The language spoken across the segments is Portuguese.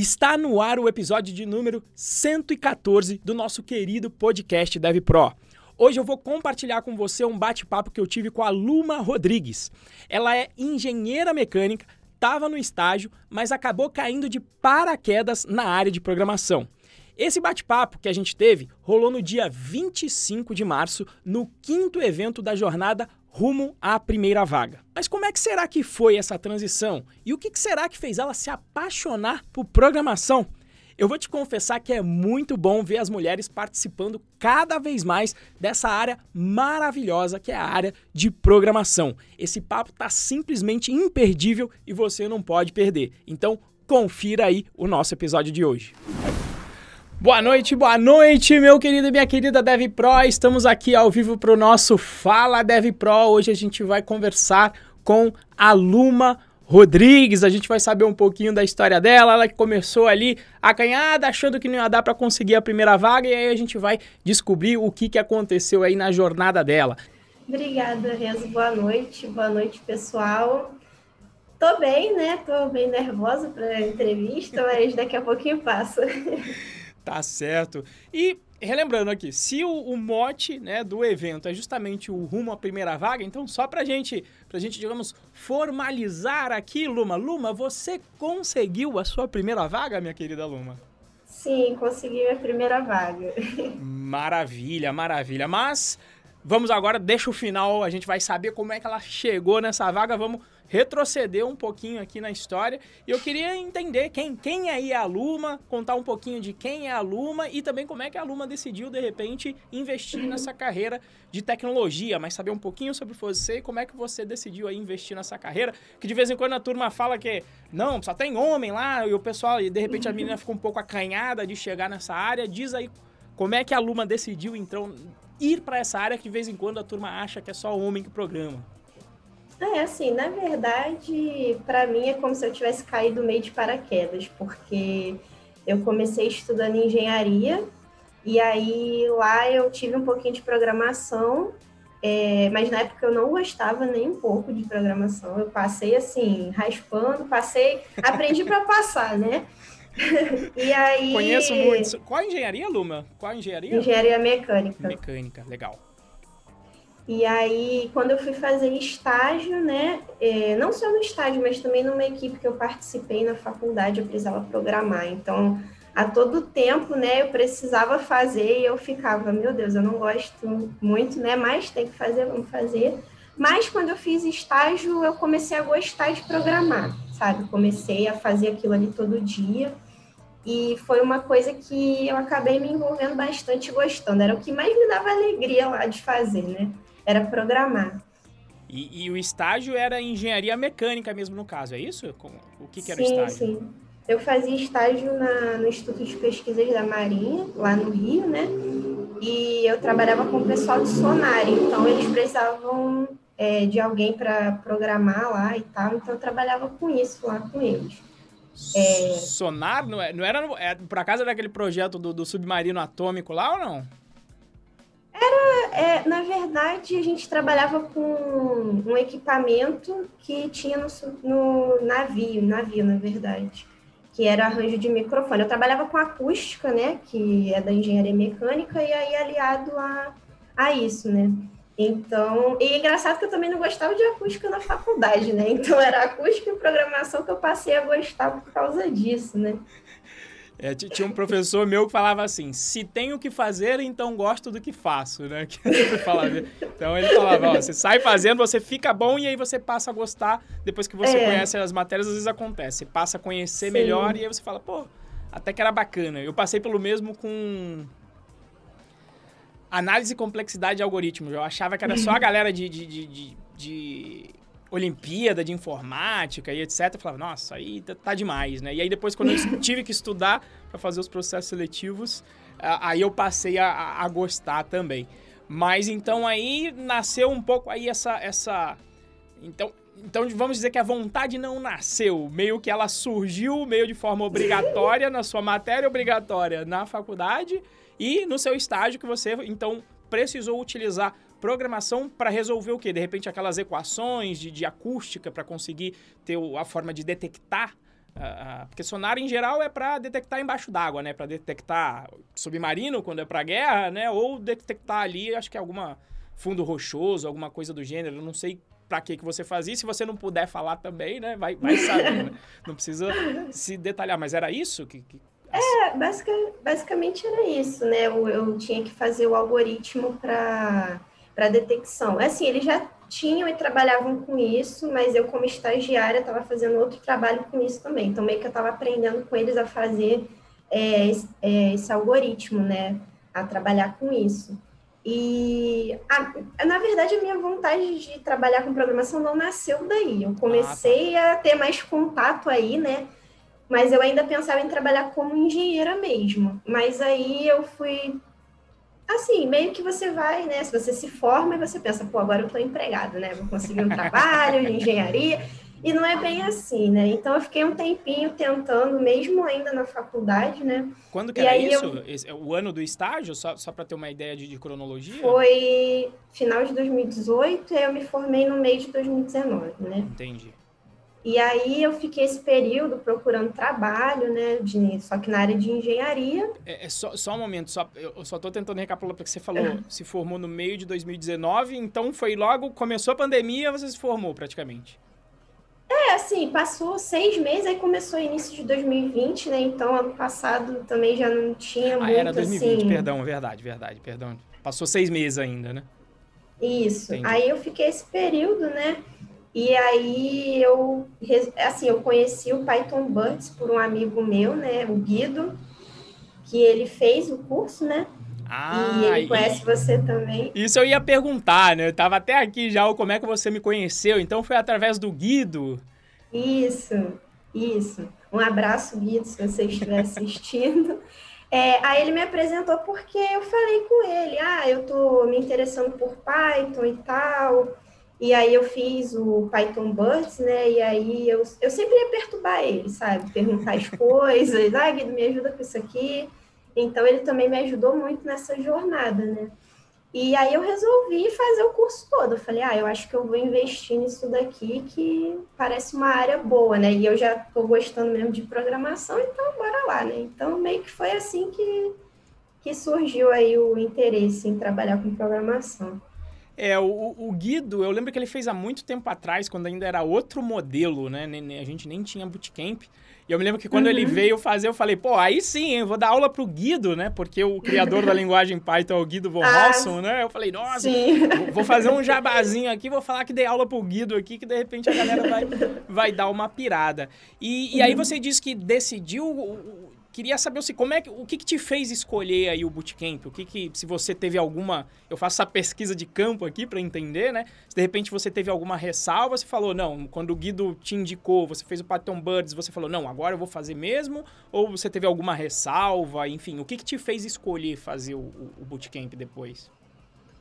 Está no ar o episódio de número 114 do nosso querido podcast Dev Pro. Hoje eu vou compartilhar com você um bate-papo que eu tive com a Luma Rodrigues. Ela é engenheira mecânica, estava no estágio, mas acabou caindo de paraquedas na área de programação. Esse bate-papo que a gente teve rolou no dia 25 de março, no quinto evento da jornada rumo à primeira vaga. Mas como é que será que foi essa transição? E o que será que fez ela se apaixonar por programação? Eu vou te confessar que é muito bom ver as mulheres participando cada vez mais dessa área maravilhosa que é a área de programação. Esse papo tá simplesmente imperdível e você não pode perder. Então, confira aí o nosso episódio de hoje. Boa noite, boa noite, meu querido e minha querida Dev Pro. Estamos aqui ao vivo para o nosso Fala Dev Pro. Hoje a gente vai conversar com a Luma Rodrigues. A gente vai saber um pouquinho da história dela. Ela que começou ali acanhada, achando que não ia dar para conseguir a primeira vaga, e aí a gente vai descobrir o que, que aconteceu aí na jornada dela. Obrigada, Renzo. Boa noite, boa noite, pessoal. Tô bem, né? Tô bem nervosa para a entrevista, mas daqui a pouquinho passa. Tá certo. E relembrando aqui, se o, o, mote né, do evento é justamente o rumo à primeira vaga, então só pra gente, pra gente, digamos, formalizar aqui, Luma. Luma, você conseguiu a sua primeira vaga, minha querida Luma? Sim, consegui a primeira vaga. Maravilha, maravilha. Mas vamos agora, deixa o final, a gente vai saber como é que ela chegou nessa vaga. Vamos retroceder um pouquinho aqui na história. E eu queria entender quem, quem aí é a Luma, contar um pouquinho de quem é a Luma e também como é que a Luma decidiu, de repente, investir nessa carreira de tecnologia, mas saber um pouquinho sobre você e como é que você decidiu aí investir nessa carreira. Que de vez em quando a turma fala que não, só tem homem lá, e o pessoal, e de repente a menina fica um pouco acanhada de chegar nessa área. Diz aí como é que a Luma decidiu, então, ir para essa área que de vez em quando a turma acha que é só homem que programa. É, assim, na verdade, para mim é como se eu tivesse caído meio de paraquedas, porque eu comecei estudando engenharia e aí lá eu tive um pouquinho de programação, é, mas na época eu não gostava nem um pouco de programação. Eu passei assim, raspando, passei, aprendi para passar, né? e aí. Conheço muito. Qual a engenharia, Luma? Qual a engenharia? Engenharia mecânica. Mecânica, legal. E aí, quando eu fui fazer estágio, né, é, não só no estágio, mas também numa equipe que eu participei na faculdade, eu precisava programar. Então, a todo tempo, né, eu precisava fazer e eu ficava, meu Deus, eu não gosto muito, né, mas tem que fazer, vamos fazer. Mas quando eu fiz estágio, eu comecei a gostar de programar, sabe? Comecei a fazer aquilo ali todo dia. E foi uma coisa que eu acabei me envolvendo bastante gostando. Era o que mais me dava alegria lá de fazer, né? Era programar. E, e, o estágio era engenharia mecânica mesmo no caso, é isso? O que, que era sim, o estágio? Sim, Eu fazia estágio na, no Instituto de Pesquisas da Marinha, lá no Rio, né? E eu trabalhava com o pessoal de sonar, então eles precisavam é, de alguém para programar lá e tal, então eu trabalhava com isso lá com eles. É... Sonar? Não, é, não era, é, por acaso era aquele projeto do, do submarino atômico lá ou não? Era, é, na verdade, a gente trabalhava com um equipamento que tinha no, no navio, navio, na verdade, que era arranjo de microfone. Eu trabalhava com acústica, né, que é da engenharia mecânica, e aí aliado a, a isso, né. Então, e é engraçado que eu também não gostava de acústica na faculdade, né? Então era acústica e programação que eu passei a gostar por causa disso, né? É, tinha um professor meu que falava assim: se tenho o que fazer, então gosto do que faço, né? então ele falava: ó, você sai fazendo, você fica bom e aí você passa a gostar. Depois que você é. conhece as matérias, às vezes acontece. Você passa a conhecer Sim. melhor e aí você fala: pô, até que era bacana. Eu passei pelo mesmo com análise e complexidade de algoritmos. Eu achava que era só a galera de, de, de, de, de Olimpíada de Informática e etc. Eu falava, nossa, aí tá, tá demais, né? E aí depois, quando eu tive que estudar para fazer os processos seletivos, aí eu passei a, a, gostar também. Mas então aí nasceu um pouco aí essa. essa então, então vamos dizer que a vontade não nasceu, meio que ela surgiu meio de forma obrigatória na sua matéria obrigatória na faculdade e no seu estágio que você então precisou utilizar programação para resolver o quê? De repente aquelas equações de, de acústica para conseguir ter a forma de detectar Uh, porque sonar em geral é para detectar embaixo d'água, né? Para detectar submarino quando é para guerra, né? Ou detectar ali, acho que é alguma fundo rochoso, alguma coisa do gênero. Eu não sei para que que você fazia. Se você não puder falar também, né? Vai, vai saber. né? Não precisa se detalhar. Mas era isso que, que é, basic, basicamente era isso, né? Eu, eu tinha que fazer o algoritmo para detecção. Assim, eles já tinham e trabalhavam com isso, mas eu, como estagiária, estava fazendo outro trabalho com isso também. Então, meio que eu estava aprendendo com eles a fazer é, esse, é, esse algoritmo, né? A trabalhar com isso. E, a, na verdade, a minha vontade de trabalhar com programação não nasceu daí. Eu comecei ah, tá. a ter mais contato aí, né? mas eu ainda pensava em trabalhar como engenheira mesmo. Mas aí eu fui assim, meio que você vai, né? Se você se forma e você pensa, pô, agora eu estou empregado, né? Vou conseguir um trabalho de engenharia. E não é bem assim, né? Então eu fiquei um tempinho tentando, mesmo ainda na faculdade, né? Quando que e era isso? Eu... É o ano do estágio? Só, só para ter uma ideia de, de, cronologia? Foi final de 2018 e eu me formei no mês de 2019, né? Entendi. E aí eu fiquei esse período procurando trabalho, né? De, só que na área de engenharia. É, é só, só um momento, só, eu só estou tentando recapitular, porque você falou, uhum. se formou no meio de 2019, então foi logo, começou a pandemia, você se formou praticamente. É, assim, passou seis meses, aí começou o início de 2020, né? Então, ano passado também já não tinha ah, muito, era 2020, assim... perdão, verdade, verdade, perdão. Passou seis meses ainda, né? Isso. Entendi. Aí eu fiquei esse período, né? E aí eu, assim, eu conheci o Python Birds por um amigo meu, né, o Guido, que ele fez o curso, né? Ah, e ele conhece e... você também. Isso eu ia perguntar, né? Eu tava até aqui já, como é que você me conheceu? Então foi através do Guido? Isso, isso. Um abraço, Guido, se você estiver assistindo. É, aí ele me apresentou porque eu falei com ele, ah, eu tô me interessando por Python e tal. E aí eu fiz o Python Birds, né? E aí eu, eu sempre ia perturbar ele, sabe? Perguntar as coisas, ah, Guido, me ajuda com isso aqui. Então ele também me ajudou muito nessa jornada, né? E aí eu resolvi fazer o curso todo. Eu falei, ah, eu acho que eu vou investir nisso daqui, que parece uma área boa, né? E eu já tô gostando mesmo de programação, então bora lá, né? Então meio que foi assim que, que surgiu aí o interesse em trabalhar com programação. É, o, o, Guido, eu lembro que ele fez há muito tempo atrás, quando ainda era outro modelo, né? A gente nem tinha bootcamp. E eu me lembro que quando uhum. ele veio fazer, eu falei, pô, aí sim, eu vou dar aula pro Guido, né? Porque o criador da linguagem Python é o Guido von ah, Rossum, né? Eu falei, nossa, vou fazer um jabazinho aqui, vou falar que dei aula pro Guido aqui, que de repente a galera vai, vai dar uma pirada. E, e aí uhum. você disse que decidiu queria saber assim, como é que, o que, que te fez escolher aí o bootcamp? O que que, se você teve alguma, eu faço essa pesquisa de campo aqui para entender, né? Se de repente você teve alguma ressalva, você falou, não, quando o Guido te indicou, você fez o Python Birds, você falou, não, agora eu vou fazer mesmo? Ou você teve alguma ressalva? Enfim, o que que te fez escolher fazer o, o bootcamp depois?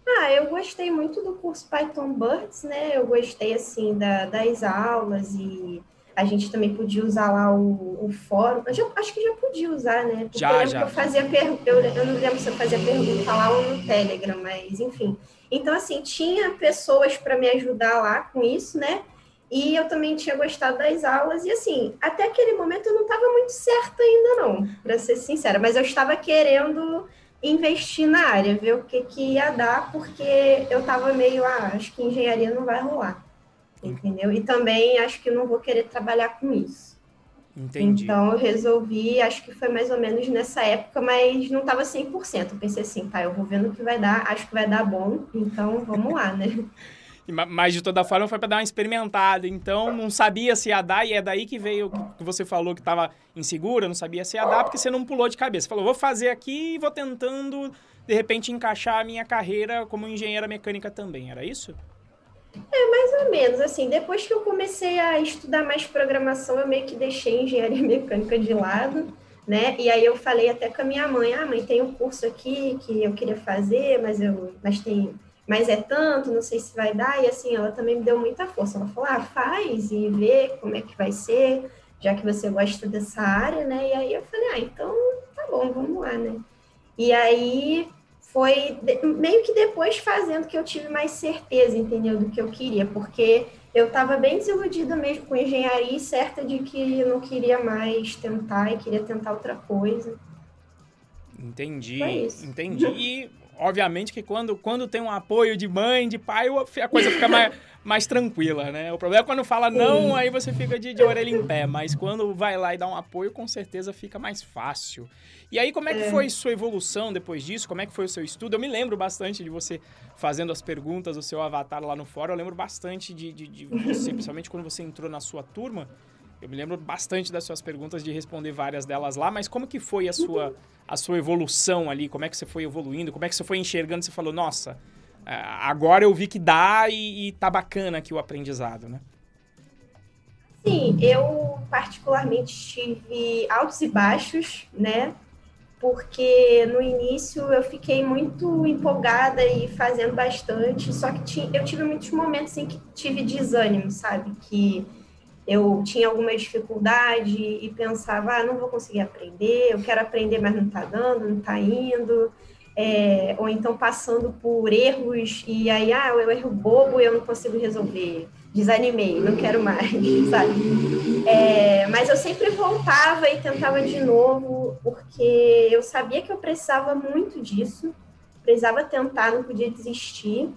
Ah, eu gostei muito do curso Python Birds, né? Eu gostei, assim, da, das aulas e a gente também podia usar lá o, o fórum. Eu já, acho que já podia usar, né? Porque já, já. Eu fazia pergunta, eu, eu não lembro se eu fazia pergunta lá ou no Telegram, mas enfim. Então, assim, tinha pessoas para me ajudar lá com isso, né? E eu também tinha gostado das aulas. E, assim, até aquele momento eu não estava muito certa ainda, não, para ser sincera. Mas eu estava querendo investir na área, ver o que, que ia dar, porque eu estava meio, ah, acho que engenharia não vai rolar entendeu? E também acho que não vou querer trabalhar com isso. Entendi. Então eu resolvi, acho que foi mais ou menos nessa época, mas não estava 100%. Eu pensei assim, tá, eu vou vendo o que vai dar, acho que vai dar bom, então vamos lá, né? Mas de toda forma foi para dar uma experimentada. Então não sabia se ia dar, e é daí que veio que você falou que estava insegura, não sabia se ia dar, porque você não pulou de cabeça. Você falou, vou fazer aqui e vou tentando, de repente, encaixar a minha carreira como engenheira mecânica também. Era isso? É, mais ou menos. Assim, depois que eu comecei a estudar mais programação, eu meio que deixei engenharia mecânica de lado, né? E aí eu falei até com a minha mãe, ah, mãe, tem um curso aqui que eu queria fazer, mas eu, mas tem, mas é tanto, não sei se vai dar. E assim, ela também me deu muita força. Ela falou, ah, faz e vê como é que vai ser, já que você gosta dessa área, né? E aí eu falei, ah, então tá bom, vamos lá, né? E aí foi meio que depois fazendo que eu tive mais certeza, entendeu, do que eu queria, porque eu estava bem desiludida mesmo com engenharia e certa de que não queria mais tentar e queria tentar outra coisa. Entendi, entendi. E obviamente que quando, quando tem um apoio de mãe, de pai, a coisa fica mais, mais tranquila, né? O problema é quando fala não, aí você fica de, de orelha em pé, mas quando vai lá e dá um apoio, com certeza fica mais fácil. E aí, como é que é. foi sua evolução depois disso? Como é que foi o seu estudo? Eu me lembro bastante de você fazendo as perguntas do seu avatar lá no fórum. Eu lembro bastante de, de, de você, principalmente quando você entrou na sua turma. Eu me lembro bastante das suas perguntas, de responder várias delas lá, mas como que foi a sua, a sua evolução ali? Como é que você foi evoluindo? Como é que você foi enxergando? Você falou, nossa, é, agora eu vi que dá e, e tá bacana aqui o aprendizado, né? Sim, eu particularmente tive altos e baixos, né? Porque no início eu fiquei muito empolgada e fazendo bastante, só que eu tive muitos momentos em que tive desânimo, sabe? Que eu tinha alguma dificuldade e pensava, ah, não vou conseguir aprender, eu quero aprender, mas não está dando, não está indo. É, ou então passando por erros e aí, ah, eu erro bobo e eu não consigo resolver. Desanimei, não quero mais, sabe? É, mas eu sempre voltava e tentava de novo, porque eu sabia que eu precisava muito disso, precisava tentar, não podia desistir.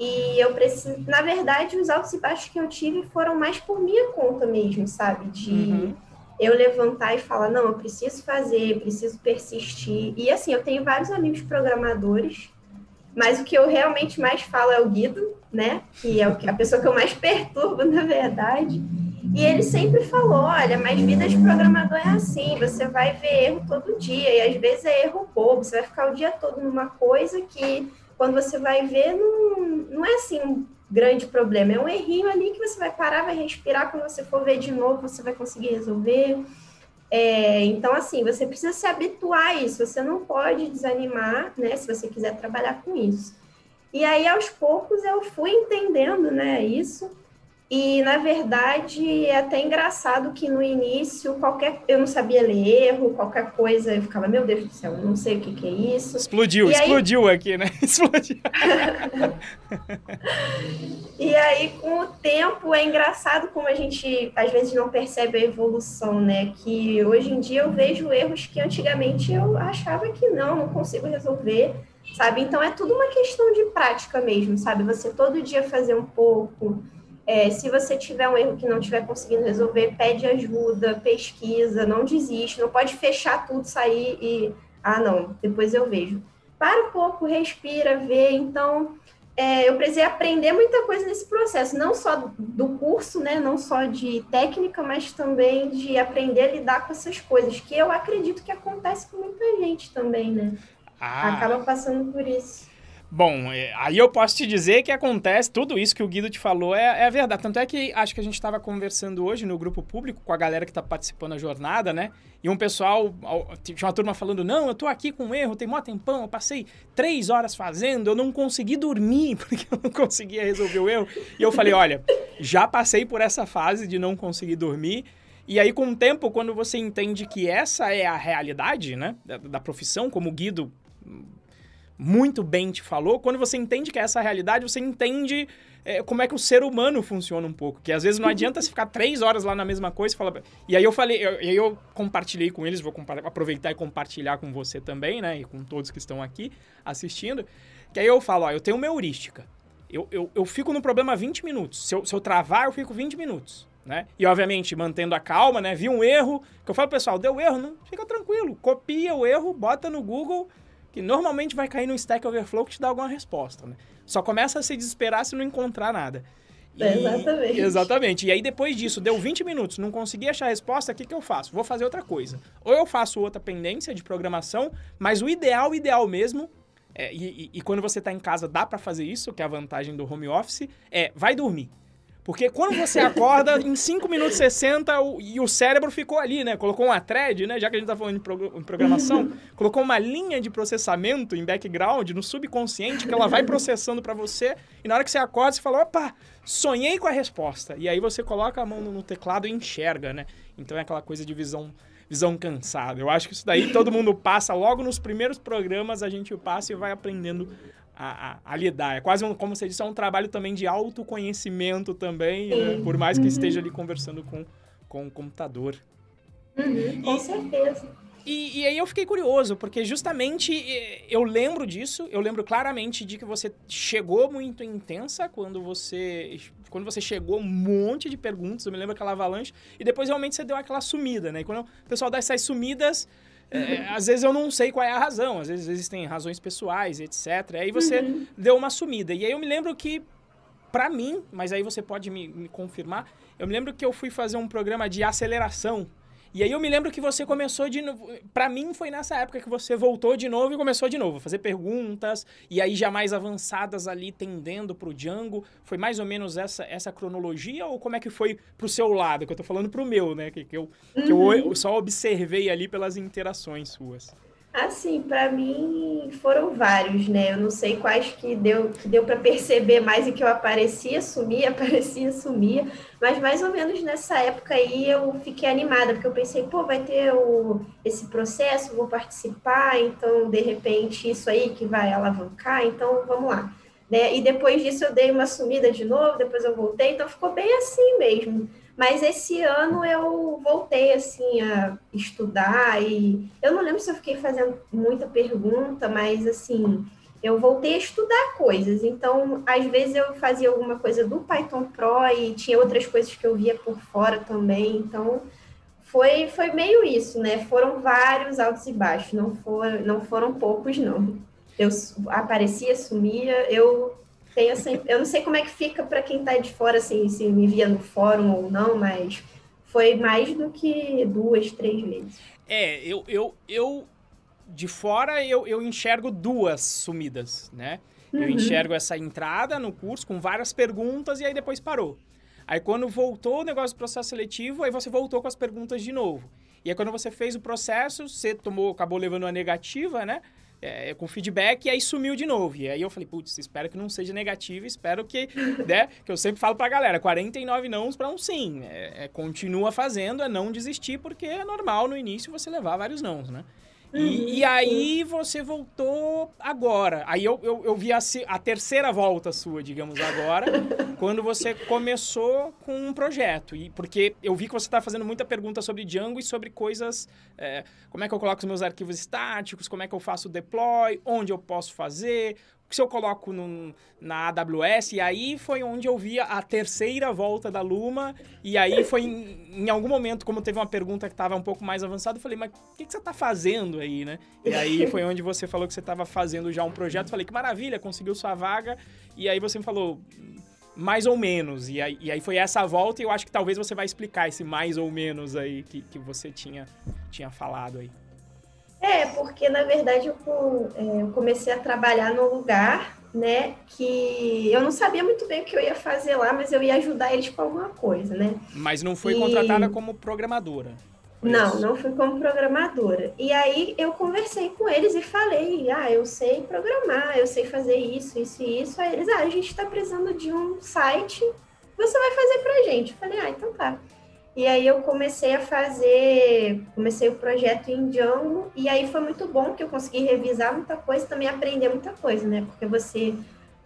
E eu preciso, na verdade, os altos e baixos que eu tive foram mais por minha conta mesmo, sabe? De uhum. eu levantar e falar, não, eu preciso fazer, preciso persistir. E assim, eu tenho vários amigos programadores, mas o que eu realmente mais falo é o Guido, né? Que é a pessoa que eu mais perturbo, na verdade. E ele sempre falou: olha, mas vida de programador é assim, você vai ver erro todo dia, e às vezes é erro bobo, você vai ficar o dia todo numa coisa que quando você vai ver, não, não é assim um grande problema, é um errinho ali que você vai parar, vai respirar, quando você for ver de novo, você vai conseguir resolver. É, então, assim, você precisa se habituar a isso, você não pode desanimar, né, se você quiser trabalhar com isso. E aí, aos poucos, eu fui entendendo, né, isso, e, na verdade, é até engraçado que no início, qualquer eu não sabia ler erro, qualquer coisa, eu ficava, meu Deus do céu, não sei o que, que é isso. Explodiu, e explodiu aí... aqui, né? Explodiu. e aí, com o tempo, é engraçado como a gente, às vezes, não percebe a evolução, né? Que hoje em dia eu vejo erros que antigamente eu achava que não, não consigo resolver, sabe? Então, é tudo uma questão de prática mesmo, sabe? Você todo dia fazer um pouco é, se você tiver um erro que não estiver conseguindo resolver, pede ajuda, pesquisa, não desiste, não pode fechar tudo, sair e, ah, não, depois eu vejo. Para um pouco, respira, vê. Então, é, eu precisei aprender muita coisa nesse processo, não só do curso, né, não só de técnica, mas também de aprender a lidar com essas coisas, que eu acredito que acontece com muita gente também, né? Ah. Acaba passando por isso. Bom, é, aí eu posso te dizer que acontece, tudo isso que o Guido te falou é, é verdade. Tanto é que acho que a gente estava conversando hoje no grupo público com a galera que está participando da jornada, né? E um pessoal, tinha uma turma falando: não, eu tô aqui com um erro, tem mó tempão, eu passei três horas fazendo, eu não consegui dormir porque eu não conseguia resolver o erro. E eu falei: olha, já passei por essa fase de não conseguir dormir. E aí, com o tempo, quando você entende que essa é a realidade, né, da, da profissão, como o Guido muito bem te falou, quando você entende que é essa realidade, você entende é, como é que o ser humano funciona um pouco. Que às vezes não adianta você ficar três horas lá na mesma coisa e falar. E aí eu falei, eu, aí eu compartilhei com eles, vou aproveitar e compartilhar com você também, né? E com todos que estão aqui assistindo. Que aí eu falo, ó, eu tenho uma heurística. Eu, eu, eu fico no problema 20 minutos. Se eu, se eu travar, eu fico 20 minutos. Né? E obviamente mantendo a calma, né? Vi um erro, que eu falo, pessoal, deu erro, não fica tranquilo, copia o erro, bota no Google que normalmente vai cair no Stack Overflow que te dá alguma resposta, né? Só começa a se desesperar se não encontrar nada. E, exatamente. Exatamente. E aí, depois disso, deu 20 minutos, não consegui achar a resposta, o que, que eu faço? Vou fazer outra coisa. Ou eu faço outra pendência de programação, mas o ideal, ideal mesmo, é, e, e, e, quando você está em casa dá para fazer isso, que é a vantagem do home office, é vai dormir. Porque quando você acorda, em 5 minutos 60, o, e o cérebro ficou ali, né? Colocou uma thread, né? Já que a gente tá falando em, programação, colocou uma linha de processamento em background, no subconsciente, que ela vai processando para você, e na hora que você acorda, você fala, opa, sonhei com a resposta. E aí você coloca a mão no teclado e enxerga, né? Então é aquela coisa de visão visão cansada. Eu acho que isso daí todo mundo passa logo nos primeiros programas, a gente passa e vai aprendendo a, a, a lidar. É quase, um, como você disse, é um trabalho também de autoconhecimento também, né? por mais que esteja ali conversando com, com o computador. Uhum, com certeza. E, e, aí eu fiquei curioso, porque justamente eu lembro disso, eu lembro claramente de que você chegou muito intensa quando você quando você chegou um monte de perguntas, eu me lembro aquela avalanche, e depois realmente você deu aquela sumida, né? E quando o pessoal dá essas sumidas, é, uhum. às vezes eu não sei qual é a razão, às vezes existem razões pessoais, etc. Aí você uhum. deu uma sumida. E aí eu me lembro que, para mim, mas aí você pode me, me confirmar, eu me lembro que eu fui fazer um programa de aceleração e aí eu me lembro que você começou de novo. Pra mim foi nessa época que você voltou de novo e começou de novo, fazer perguntas, e aí já mais avançadas ali, tendendo pro Django. Foi mais ou menos essa, essa cronologia, ou como é que foi pro seu lado? Que eu tô falando pro meu, né? Que, que, eu, uhum. que eu, eu uhum. só observei ali pelas interações suas. Assim, para mim foram vários, né? Eu não sei quais que deu, que deu para perceber mais e que eu aparecia, sumia, aparecia, sumia, mas mais ou menos nessa época aí eu fiquei animada, porque eu pensei, pô, vai ter o, esse processo, vou participar, então de repente isso aí que vai alavancar, então vamos lá. Né? E depois disso eu dei uma sumida de novo, depois eu voltei, então ficou bem assim mesmo. Mas esse ano eu voltei assim a estudar e eu não lembro se eu fiquei fazendo muita pergunta, mas assim, eu voltei a estudar coisas. Então, às vezes eu fazia alguma coisa do Python Pro e tinha outras coisas que eu via por fora também. Então, foi foi meio isso, né? Foram vários altos e baixos, não foram não foram poucos não. Eu aparecia, sumia, eu tenho sempre, eu não sei como é que fica para quem está de fora, assim, se me via no fórum ou não, mas foi mais do que duas, três vezes. É, eu, eu, eu de fora eu, eu enxergo duas sumidas, né? Uhum. Eu enxergo essa entrada no curso com várias perguntas e aí depois parou. Aí quando voltou o negócio do processo seletivo, aí você voltou com as perguntas de novo. E aí quando você fez o processo, você tomou, acabou levando uma negativa, né? É, com feedback e aí sumiu de novo. E aí eu falei, putz, espero que não seja negativo, espero que, né, que eu sempre falo pra galera, 49 nãos para um sim. É, é, continua fazendo, é não desistir, porque é normal no início você levar vários nãos, né? E, uhum, e, aí você voltou agora. Aí eu, eu, eu vi a, a, terceira volta sua, digamos, agora, quando você começou com um projeto. E porque eu vi que você está fazendo muita pergunta sobre Django e sobre coisas. É, como é que eu coloco os meus arquivos estáticos, como é que eu faço o deploy, onde eu posso fazer, se eu coloco na AWS, e aí foi onde eu vi a terceira volta da Luma, e aí foi em, em algum momento, como teve uma pergunta que estava um pouco mais avançada, eu falei, mas o que, que, você está fazendo aí, né? E aí foi onde você falou que você estava fazendo já um projeto, eu falei, que maravilha, conseguiu sua vaga, e aí você me falou, mais ou menos, e aí, e aí foi essa volta, e eu acho que talvez você vai explicar esse mais ou menos aí que, que você tinha, tinha falado aí. É, porque na verdade eu, é, eu comecei a trabalhar num lugar, né, que eu não sabia muito bem o que eu ia fazer lá, mas eu ia ajudar eles com alguma coisa, né? Mas não foi e... contratada como programadora. Não, isso. não fui como programadora. E aí eu conversei com eles e falei, ah, eu sei programar, eu sei fazer isso, isso e isso. Aí eles, ah, a gente está precisando de um site, você vai fazer pra gente. Eu falei, ah, então tá. E aí eu comecei a fazer, comecei o projeto em Django, e aí foi muito bom que eu consegui revisar muita coisa também aprender muita coisa, né? Porque você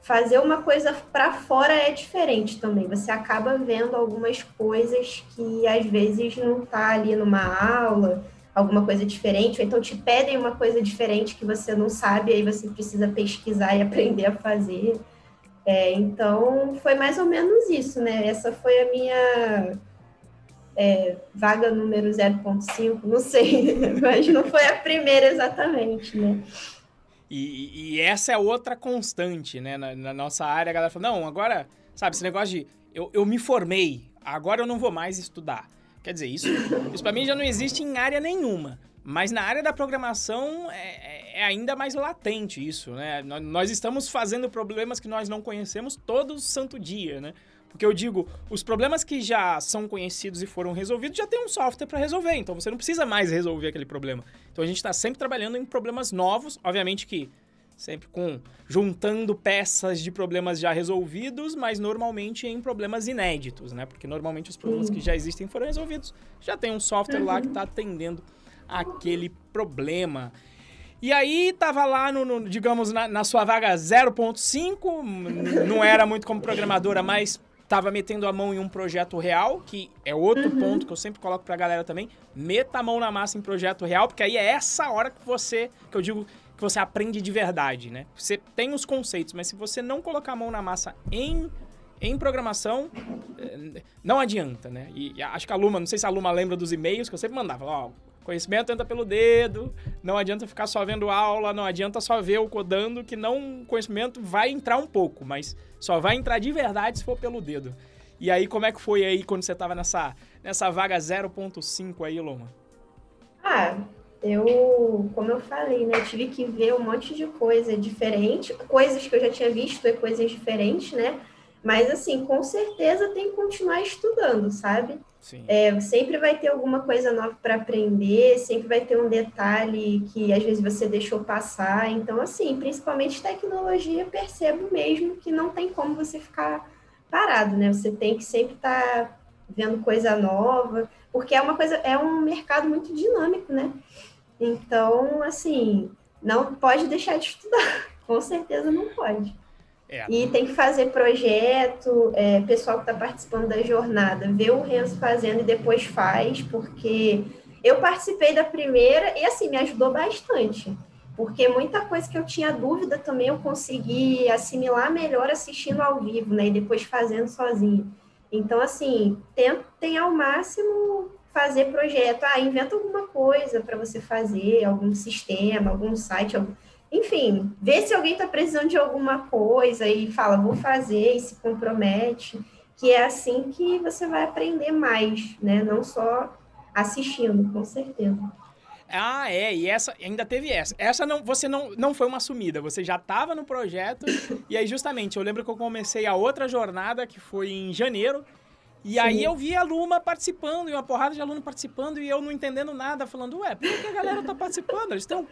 fazer uma coisa para fora é diferente também. Você acaba vendo algumas coisas que às vezes não tá ali numa aula, alguma coisa diferente, ou então te pedem uma coisa diferente que você não sabe, aí você precisa pesquisar e aprender a fazer. É, então, foi mais ou menos isso, né? Essa foi a minha é, vaga número 0.5, não sei, mas não foi a primeira exatamente, né? E, e essa é outra constante, né? Na, na, nossa área, a galera fala, não, agora, sabe, esse negócio de eu, eu me formei, agora eu não vou mais estudar. Quer dizer, isso, isso para mim já não existe em área nenhuma. Mas na área da programação é, é, ainda mais latente isso, né? Nós estamos fazendo problemas que nós não conhecemos todo santo dia, né? Porque eu digo, os problemas que já são conhecidos e foram resolvidos já tem um software para resolver, então você não precisa mais resolver aquele problema. Então a gente está sempre trabalhando em problemas novos, obviamente que sempre com juntando peças de problemas já resolvidos, mas normalmente em problemas inéditos, né? Porque normalmente os problemas que já existem foram resolvidos, já tem um software uhum. lá que está atendendo aquele problema. E aí tava lá no, no digamos, na, na, sua vaga 0.5, não era muito como programadora, mas tava metendo a mão em um projeto real, que é outro uhum. ponto que eu sempre coloco pra galera também. Meta a mão na massa em projeto real, porque aí é essa hora que você, que eu digo, que você aprende de verdade, né? Você tem os conceitos, mas se você não colocar a mão na massa em, em programação, eh, não adianta, né? E, acho que a Luma, não sei se a Luma lembra dos e-mails que eu sempre mandava, ó, conhecimento entra pelo dedo, não adianta ficar só vendo aula, não adianta só ver o codando, que não conhecimento vai entrar um pouco, mas só vai entrar de verdade se for pelo dedo. E aí, como é que foi aí quando você estava nessa, nessa vaga 0.5 aí, Loma? Ah, eu, como eu falei, né, tive que ver um monte de coisa diferente, coisas que eu já tinha visto e coisas diferentes, né? Mas, assim, com certeza tem que continuar estudando, sabe? É, sempre vai ter alguma coisa nova para aprender, sempre vai ter um detalhe que às vezes você deixou passar. Então, assim, principalmente tecnologia, percebo mesmo que não tem como você ficar parado, né? Você tem que sempre estar tá vendo coisa nova, porque é uma coisa, é um mercado muito dinâmico, né? Então, assim, não pode deixar de estudar. Com certeza não pode. É. E tem que fazer projeto, é, pessoal que está participando da jornada, vê o Renzo fazendo e depois faz, porque eu participei da primeira e, assim, me ajudou bastante. Porque muita coisa que eu tinha dúvida também eu consegui assimilar melhor assistindo ao vivo, né? E depois fazendo sozinho. Então, assim, tentem ao máximo fazer projeto. Ah, inventa alguma coisa para você fazer, algum sistema, algum site, algum... enfim, vê se alguém está precisando de alguma coisa e fala, vou fazer e se compromete, que é assim que você vai aprender mais, né? Não só assistindo, com certeza. Ah, é, e essa ainda teve essa. Essa não, você não, não foi uma sumida, você já estava no projeto. e aí, justamente, eu lembro que eu comecei a outra jornada, que foi em janeiro, e Sim. aí eu vi a Luma participando, e uma porrada de aluno participando, e eu não entendendo nada, falando, ué, por que a galera tá participando? Eles estão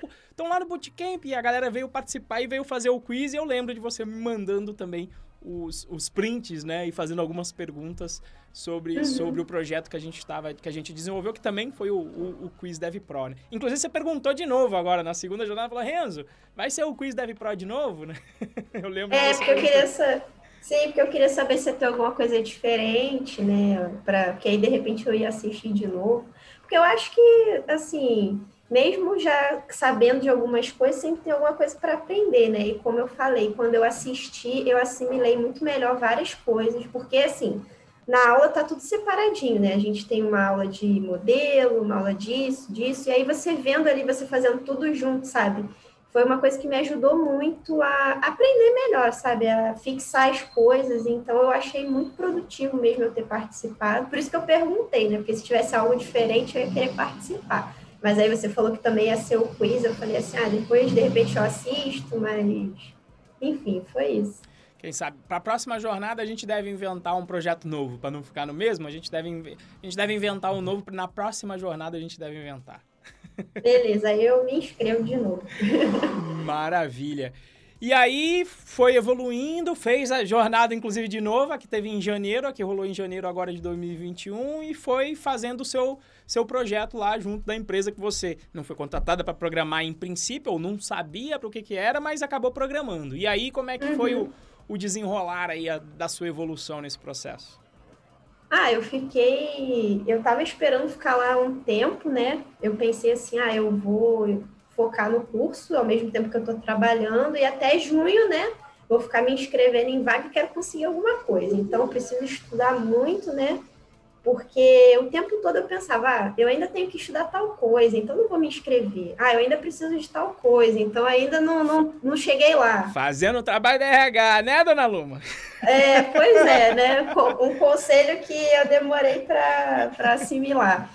lá no bootcamp, e a galera veio participar e veio fazer o quiz, e eu lembro de você me mandando também os, os prints, né, e fazendo algumas perguntas sobre, uhum. sobre o projeto que a gente estava, que a gente desenvolveu, que também foi o, o, o, Quiz Dev Pro, né? Inclusive, você perguntou de novo agora, na segunda jornada, falou, Renzo, vai ser o Quiz Dev Pro de novo, né? eu lembro. É, porque eu queria saber Sim, porque eu queria saber se tem alguma coisa diferente, né? Pra, porque aí, de repente, eu ia assistir de novo. Porque eu acho que, assim, mesmo já sabendo de algumas coisas, sempre tem alguma coisa para aprender, né? E como eu falei, quando eu assisti, eu assimilei muito melhor várias coisas, porque, assim, na aula tá tudo separadinho, né? A gente tem uma aula de modelo, uma aula disso, disso, e aí você vendo ali, você fazendo tudo junto, sabe? Foi uma coisa que me ajudou muito a aprender melhor, sabe? A fixar as coisas. Então, eu achei muito produtivo mesmo eu ter participado. Por isso que eu perguntei, né? Porque se tivesse algo diferente, eu ia querer participar. Mas aí você falou que também ia ser o quiz. Eu falei assim, ah, depois de repente eu assisto, mas. Enfim, foi isso. Quem sabe, para a próxima jornada a gente deve inventar um projeto novo, para não ficar no mesmo. A gente deve, a gente deve inventar um novo, na próxima jornada a gente deve inventar. Beleza, aí eu me inscrevo de novo. Maravilha. E aí foi evoluindo, fez a jornada, inclusive, de novo, a que teve em janeiro, a que rolou em janeiro agora de 2021, e foi fazendo o seu, seu projeto lá junto da empresa que você não foi contratada para programar em princípio, ou não sabia para o que, que era, mas acabou programando. E aí, como é que uhum. foi o, o desenrolar aí a, da sua evolução nesse processo? Ah, eu fiquei. Eu tava esperando ficar lá um tempo, né? Eu pensei assim, ah, eu vou focar no curso ao mesmo tempo que eu tô trabalhando, e até junho, né? Vou ficar me inscrevendo em vaga e quero conseguir alguma coisa. Então, eu preciso estudar muito, né? Porque o tempo todo eu pensava, ah, eu ainda tenho que estudar tal coisa, então não vou me inscrever. Ah, eu ainda preciso de tal coisa, então ainda não, não, não cheguei lá. Fazendo o trabalho da RH, né, dona Luma? É, pois é, né? Um conselho que eu demorei para assimilar.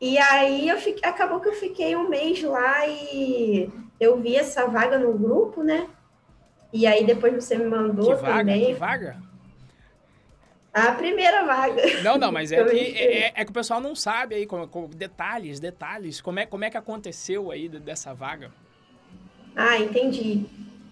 E aí eu fiquei, acabou que eu fiquei um mês lá e eu vi essa vaga no grupo, né? E aí depois você me mandou que vaga, também. Que vaga? A primeira vaga. Não, não, mas é que, é, é, é, que o pessoal não sabe aí, como, como, detalhes, detalhes, como é, como é que aconteceu aí dessa vaga. Ah, entendi.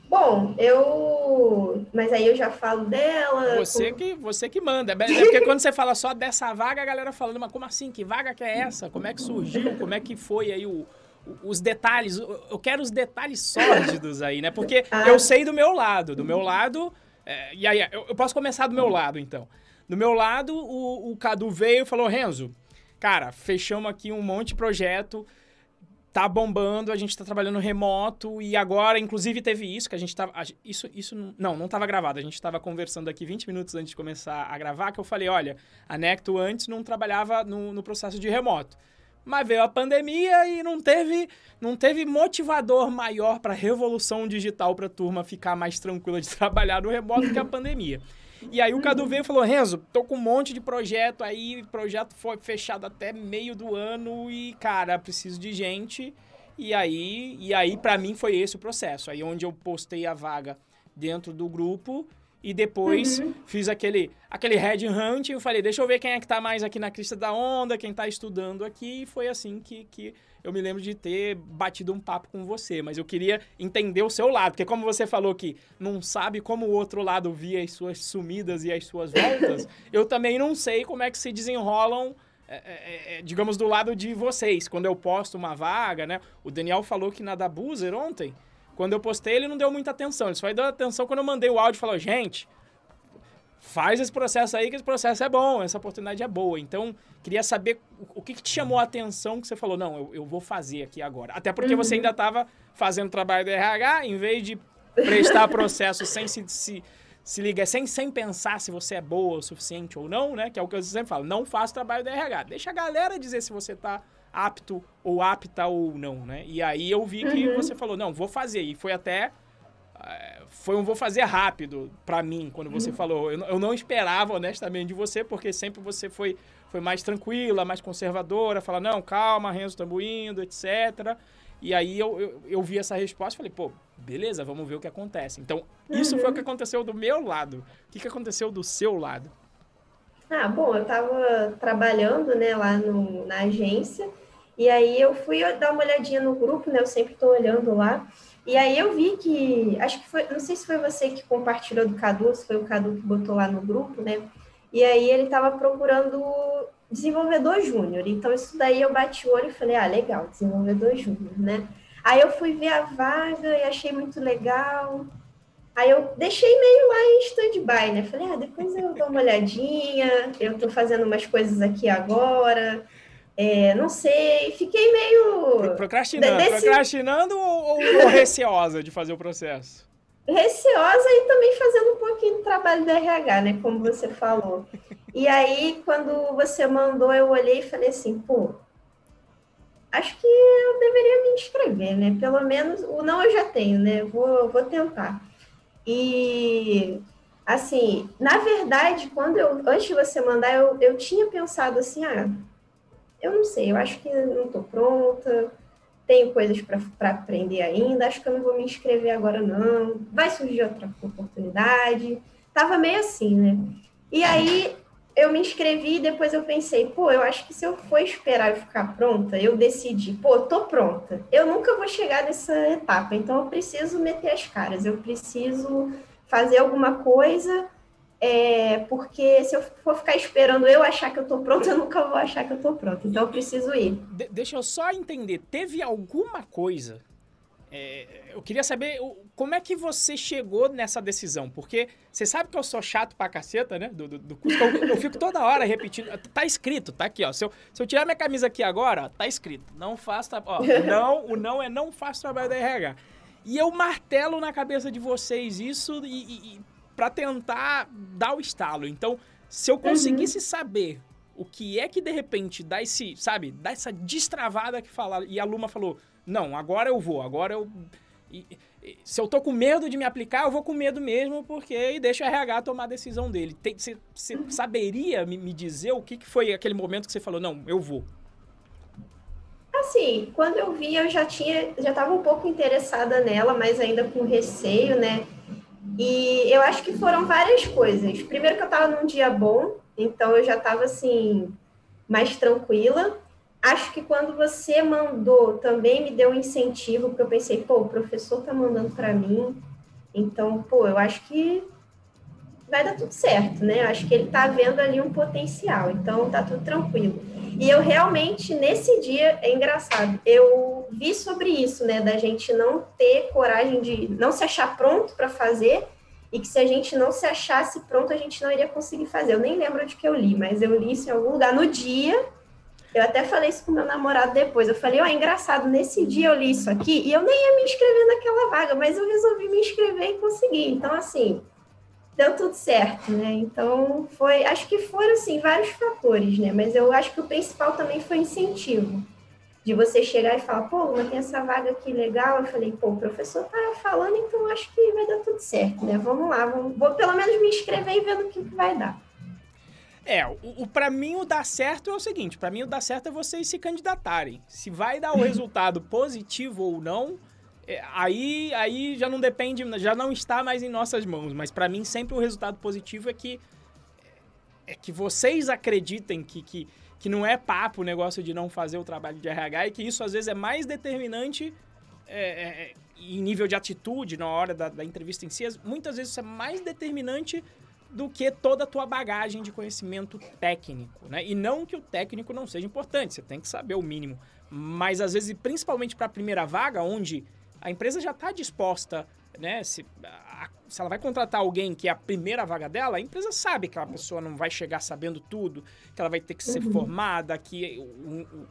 Bom, eu. Mas aí eu já falo dela. Você como... que, você que manda. É porque quando você fala só dessa vaga, a galera falando, mas como assim? Que vaga que é essa? Como é que surgiu? Como é que foi aí o, os detalhes? Eu quero os detalhes sórdidos aí, né? Porque ah. eu sei do meu lado. Do meu lado. É, e aí, eu, eu, posso começar do meu lado, então. Do meu lado, o, o Cadu veio e falou: Renzo, cara, fechamos aqui um monte de projeto tá bombando, a gente tá trabalhando remoto e agora, inclusive, teve isso que a gente tava. Isso, isso não, não tava gravado. A gente tava conversando aqui 20 minutos antes de começar a gravar, que eu falei: olha, a Necto antes não trabalhava no, no processo de remoto. Mas veio a pandemia e não teve, não teve motivador maior para revolução digital para a turma ficar mais tranquila de trabalhar no remoto que a pandemia. E aí o Cadu veio e falou: Renzo, tô com um monte de projeto aí, projeto foi fechado até meio do ano e, cara, preciso de gente. E aí, e aí para mim foi esse o processo. Aí onde eu postei a vaga dentro do grupo e depois uhum. fiz aquele aquele head hunt e eu falei, deixa eu ver quem é que tá mais aqui na crista da onda, quem tá estudando aqui, e foi assim que, que eu me lembro de ter batido um papo com você, mas eu queria entender o seu lado, porque como você falou que não sabe como o outro lado via as suas sumidas e as suas voltas, eu também não sei como é que se desenrolam é, é, é, é, digamos, do lado de vocês. Quando eu posto uma vaga, né? O Daniel falou que na da Boozer ontem, quando eu postei, ele não deu muita atenção. Ele só deu atenção quando eu mandei o áudio e falou, gente, faz esse processo aí, que esse processo é bom, essa oportunidade é boa. Então, queria saber o, o que, que, te chamou a atenção que você falou, não, eu, eu vou fazer aqui agora. Até porque uhum. você ainda estava fazendo trabalho do RH, em vez de prestar processo sem se, se, se ligar, sem, sem pensar se você é boa o suficiente ou não, né? Que é o que eu sempre falo, não faça trabalho do RH. Deixa a galera dizer se você está apto ou apta ou não, né? E aí eu vi que uhum. você falou, não, vou fazer. E foi até foi um vou fazer rápido para mim quando você uhum. falou. Eu, eu, não esperava, honestamente, de você, porque sempre você foi, foi mais tranquila, mais conservadora, fala, não, calma, Renzo, estamos indo, etc. E aí eu, eu, eu, vi essa resposta e falei, pô, beleza, vamos ver o que acontece. Então, isso uhum. foi o que uhum. aconteceu do meu lado. O que, que aconteceu do seu lado? Ah, bom, eu estava trabalhando, né, lá no, na agência, e aí eu fui dar uma olhadinha no grupo, né, eu sempre estou olhando lá, e aí eu vi que, acho que foi, não sei se foi você que compartilhou do Cadu, se foi o Cadu que botou lá no grupo, né? E aí ele estava procurando desenvolvedor júnior. Então isso daí eu bati o olho e falei, ah, legal, desenvolvedor júnior, né? Aí eu fui ver a vaga e achei muito legal. Aí eu deixei meio lá em stand-by, né? Falei, ah, depois eu dou uma olhadinha, eu estou fazendo umas coisas aqui agora. É, não sei, fiquei meio. Procrastinando. Desse... Procrastinando ou, ou, receosa de fazer o processo? Receosa e também fazendo um pouquinho de trabalho da RH, né? Como você falou. E aí, quando você mandou, eu olhei e falei assim, pô, acho que eu deveria me inscrever, né? Pelo menos o não eu já tenho, né? Vou, vou tentar. E assim, na verdade, quando eu antes de você mandar, eu, eu tinha pensado assim, ah eu não sei, eu acho que não estou pronta, tenho coisas para aprender ainda, acho que eu não vou me inscrever agora, não. Vai surgir outra oportunidade. Tava meio assim, né? E aí eu me inscrevi e depois eu pensei, pô, eu acho que se eu for esperar eu ficar pronta, eu decidi, pô, tô pronta. Eu nunca vou chegar nessa etapa, então eu preciso meter as caras, eu preciso fazer alguma coisa é, porque se eu for ficar esperando eu achar que eu tô pronta, eu nunca vou achar que eu tô pronta. Então eu preciso ir. De deixa eu só entender, teve alguma coisa? É, eu queria saber como é que você chegou nessa decisão, porque você sabe que eu sou chato pra caceta, né? Do, do, do eu, eu, fico toda hora repetindo. Tá escrito, tá aqui, ó. Se eu, se eu tirar minha camisa aqui agora, ó, tá escrito. Não faça. Ó, não, o não é não faça trabalho da RH. E eu martelo na cabeça de vocês isso e, e para tentar dar o estalo. Então, se eu conseguisse uhum. saber o que é que de repente dá esse, sabe, dá essa destravada que fala e a Luma falou: "Não, agora eu vou, agora eu e, e, se eu tô com medo de me aplicar, eu vou com medo mesmo, porque e deixa o RH tomar a decisão dele. Você uhum. saberia me, me, dizer o que, que foi aquele momento que você falou: "Não, eu vou"? Assim, quando eu vi, eu já tinha, já estava um pouco interessada nela, mas ainda com receio, né? E eu acho que foram várias coisas. Primeiro que eu estava num dia bom, então eu já estava assim mais tranquila. Acho que quando você mandou também me deu um incentivo, porque eu pensei, pô, o professor tá mandando para mim. Então, pô, eu acho que vai dar tudo certo, né? Acho que ele tá vendo ali um potencial, então tá tudo tranquilo. E eu realmente, nesse dia, é engraçado, eu vi sobre isso, né? Da gente não ter coragem de não se achar pronto para fazer e que se a gente não se achasse pronto, a gente não iria conseguir fazer. Eu nem lembro de que eu li, mas eu li isso em algum lugar no dia. Eu até falei isso com meu namorado depois. Eu falei, ó, oh, é engraçado, nesse dia eu li isso aqui e eu nem ia me inscrever naquela vaga, mas eu resolvi me inscrever e consegui. Então, assim, deu tudo certo, né? Então, foi, acho que foram, assim, vários fatores, né? Mas eu acho que o principal também foi incentivo. De você chegar e falar, pô, mas tem essa vaga aqui legal. Eu falei, pô, o professor tá falando, então acho que vai dar tudo certo, né? Vamos lá, vamos, vou pelo menos me inscrever e ver no que vai dar. É, o, o para mim o dar certo é o seguinte, para mim o dar certo é vocês se candidatarem. Se vai dar o resultado positivo ou não, aí, aí já não depende, já não está mais em nossas mãos. Mas para mim sempre o resultado positivo é que é que vocês acreditem que, que, que não é papo o negócio de não fazer o trabalho de RH e que isso às vezes é mais determinante é, é, em nível de atitude na hora da, da entrevista em si. Muitas vezes isso é mais determinante do que toda a tua bagagem de conhecimento técnico, né? E não que o técnico não seja importante, você tem que saber o mínimo. Mas às vezes, principalmente para a primeira vaga, onde a empresa já está disposta, né? Se, a, se ela vai contratar alguém que é a primeira vaga dela, a empresa sabe que a pessoa não vai chegar sabendo tudo, que ela vai ter que ser uhum. formada, que o, o,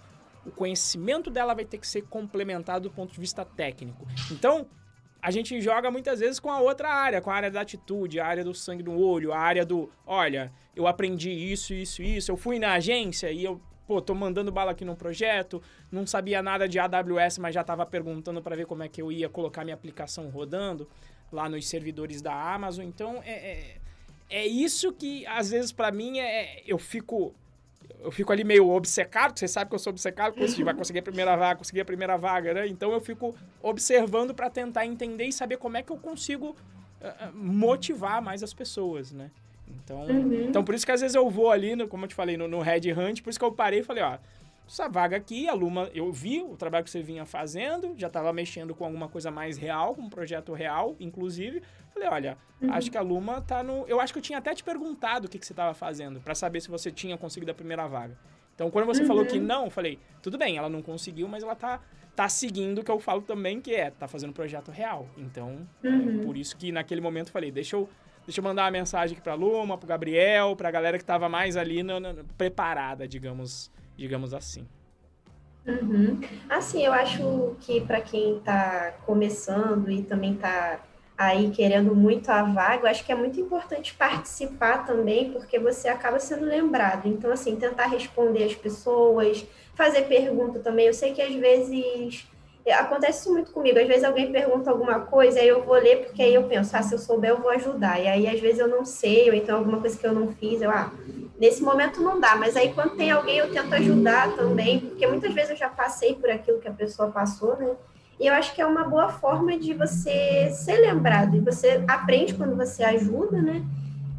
o conhecimento dela vai ter que ser complementado do ponto de vista técnico. Então, a gente joga muitas vezes com a outra área, com a área da atitude, a área do sangue no olho, a área do, olha, eu aprendi isso, isso, isso, eu fui na agência e eu, pô, tô mandando bala aqui no projeto, não sabia nada de AWS, mas já tava perguntando para ver como é que eu ia colocar minha aplicação rodando lá nos servidores da Amazon. Então, é, é, é isso que, às vezes, para mim, é, eu fico eu fico ali meio obcecado, você sabe que eu sou obcecado de vai conseguir a primeira vaga, conseguir a primeira vaga, né? Então eu fico observando para tentar entender e saber como é que eu consigo uh, motivar mais as pessoas, né? Então, uhum. então por isso que às vezes eu vou ali, no, como eu te falei, no, no Red Hunt, por isso que eu parei e falei, ó, essa vaga aqui, a Luma, eu vi o trabalho que você vinha fazendo, já estava mexendo com alguma coisa mais real, com um projeto real, inclusive. Falei, olha, uhum. acho que a Luma tá no. Eu acho que eu tinha até te perguntado o que, que você estava fazendo, para saber se você tinha conseguido a primeira vaga. Então, quando você uhum. falou que uhum. não, eu falei, tudo bem, ela não conseguiu, mas ela tá, tá seguindo o que eu falo também, que é, tá fazendo projeto real. Então, uhum. por isso que naquele momento eu falei, deixa eu Deixa eu mandar uma mensagem aqui pra Luma, pro Gabriel, pra galera que tava mais ali no, no, preparada, digamos, digamos assim. Uhum. Assim, eu acho que para quem está começando e também está aí querendo muito a vaga, eu acho que é muito importante participar também, porque você acaba sendo lembrado. Então, assim, tentar responder as pessoas, fazer pergunta também. Eu sei que às vezes acontece isso muito comigo. Às vezes alguém pergunta alguma coisa, aí eu vou ler, porque aí eu penso, ah, se eu souber, eu vou ajudar. E aí, às vezes, eu não sei, ou então alguma coisa que eu não fiz, eu, ah, nesse momento não dá. Mas aí, quando tem alguém, eu tento ajudar também, porque muitas vezes eu já passei por aquilo que a pessoa passou, né? E eu acho que é uma boa forma de você ser lembrado. E você aprende quando você ajuda, né?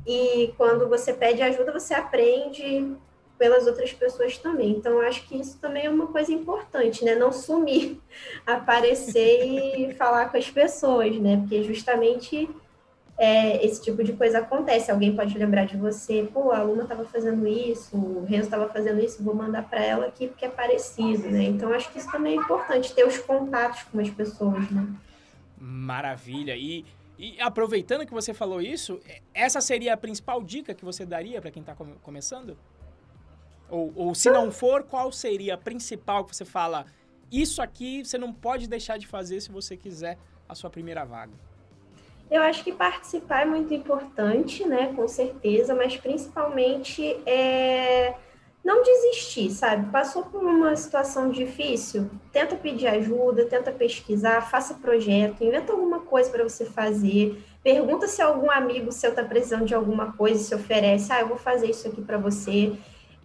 E quando você pede ajuda, você aprende pelas outras pessoas também. Então, acho que isso também é uma coisa importante, né? Não sumir, aparecer e falar com as pessoas, né? Porque justamente é, esse tipo de coisa acontece. Alguém pode lembrar de você, pô, a aluna estava fazendo isso, o Renzo estava fazendo isso, vou mandar para ela aqui porque é parecido, né? Então, acho que isso também é importante, ter os contatos com as pessoas, né? Maravilha. E, e aproveitando que você falou isso, essa seria a principal dica que você daria para quem está começando? Ou, ou se não for, qual seria a principal que você fala? Isso aqui você não pode deixar de fazer se você quiser a sua primeira vaga. Eu acho que participar é muito importante, né? Com certeza, mas principalmente é não desistir, sabe? Passou por uma situação difícil, tenta pedir ajuda, tenta pesquisar, faça projeto, inventa alguma coisa para você fazer, pergunta se algum amigo seu está precisando de alguma coisa, se oferece, ah, eu vou fazer isso aqui para você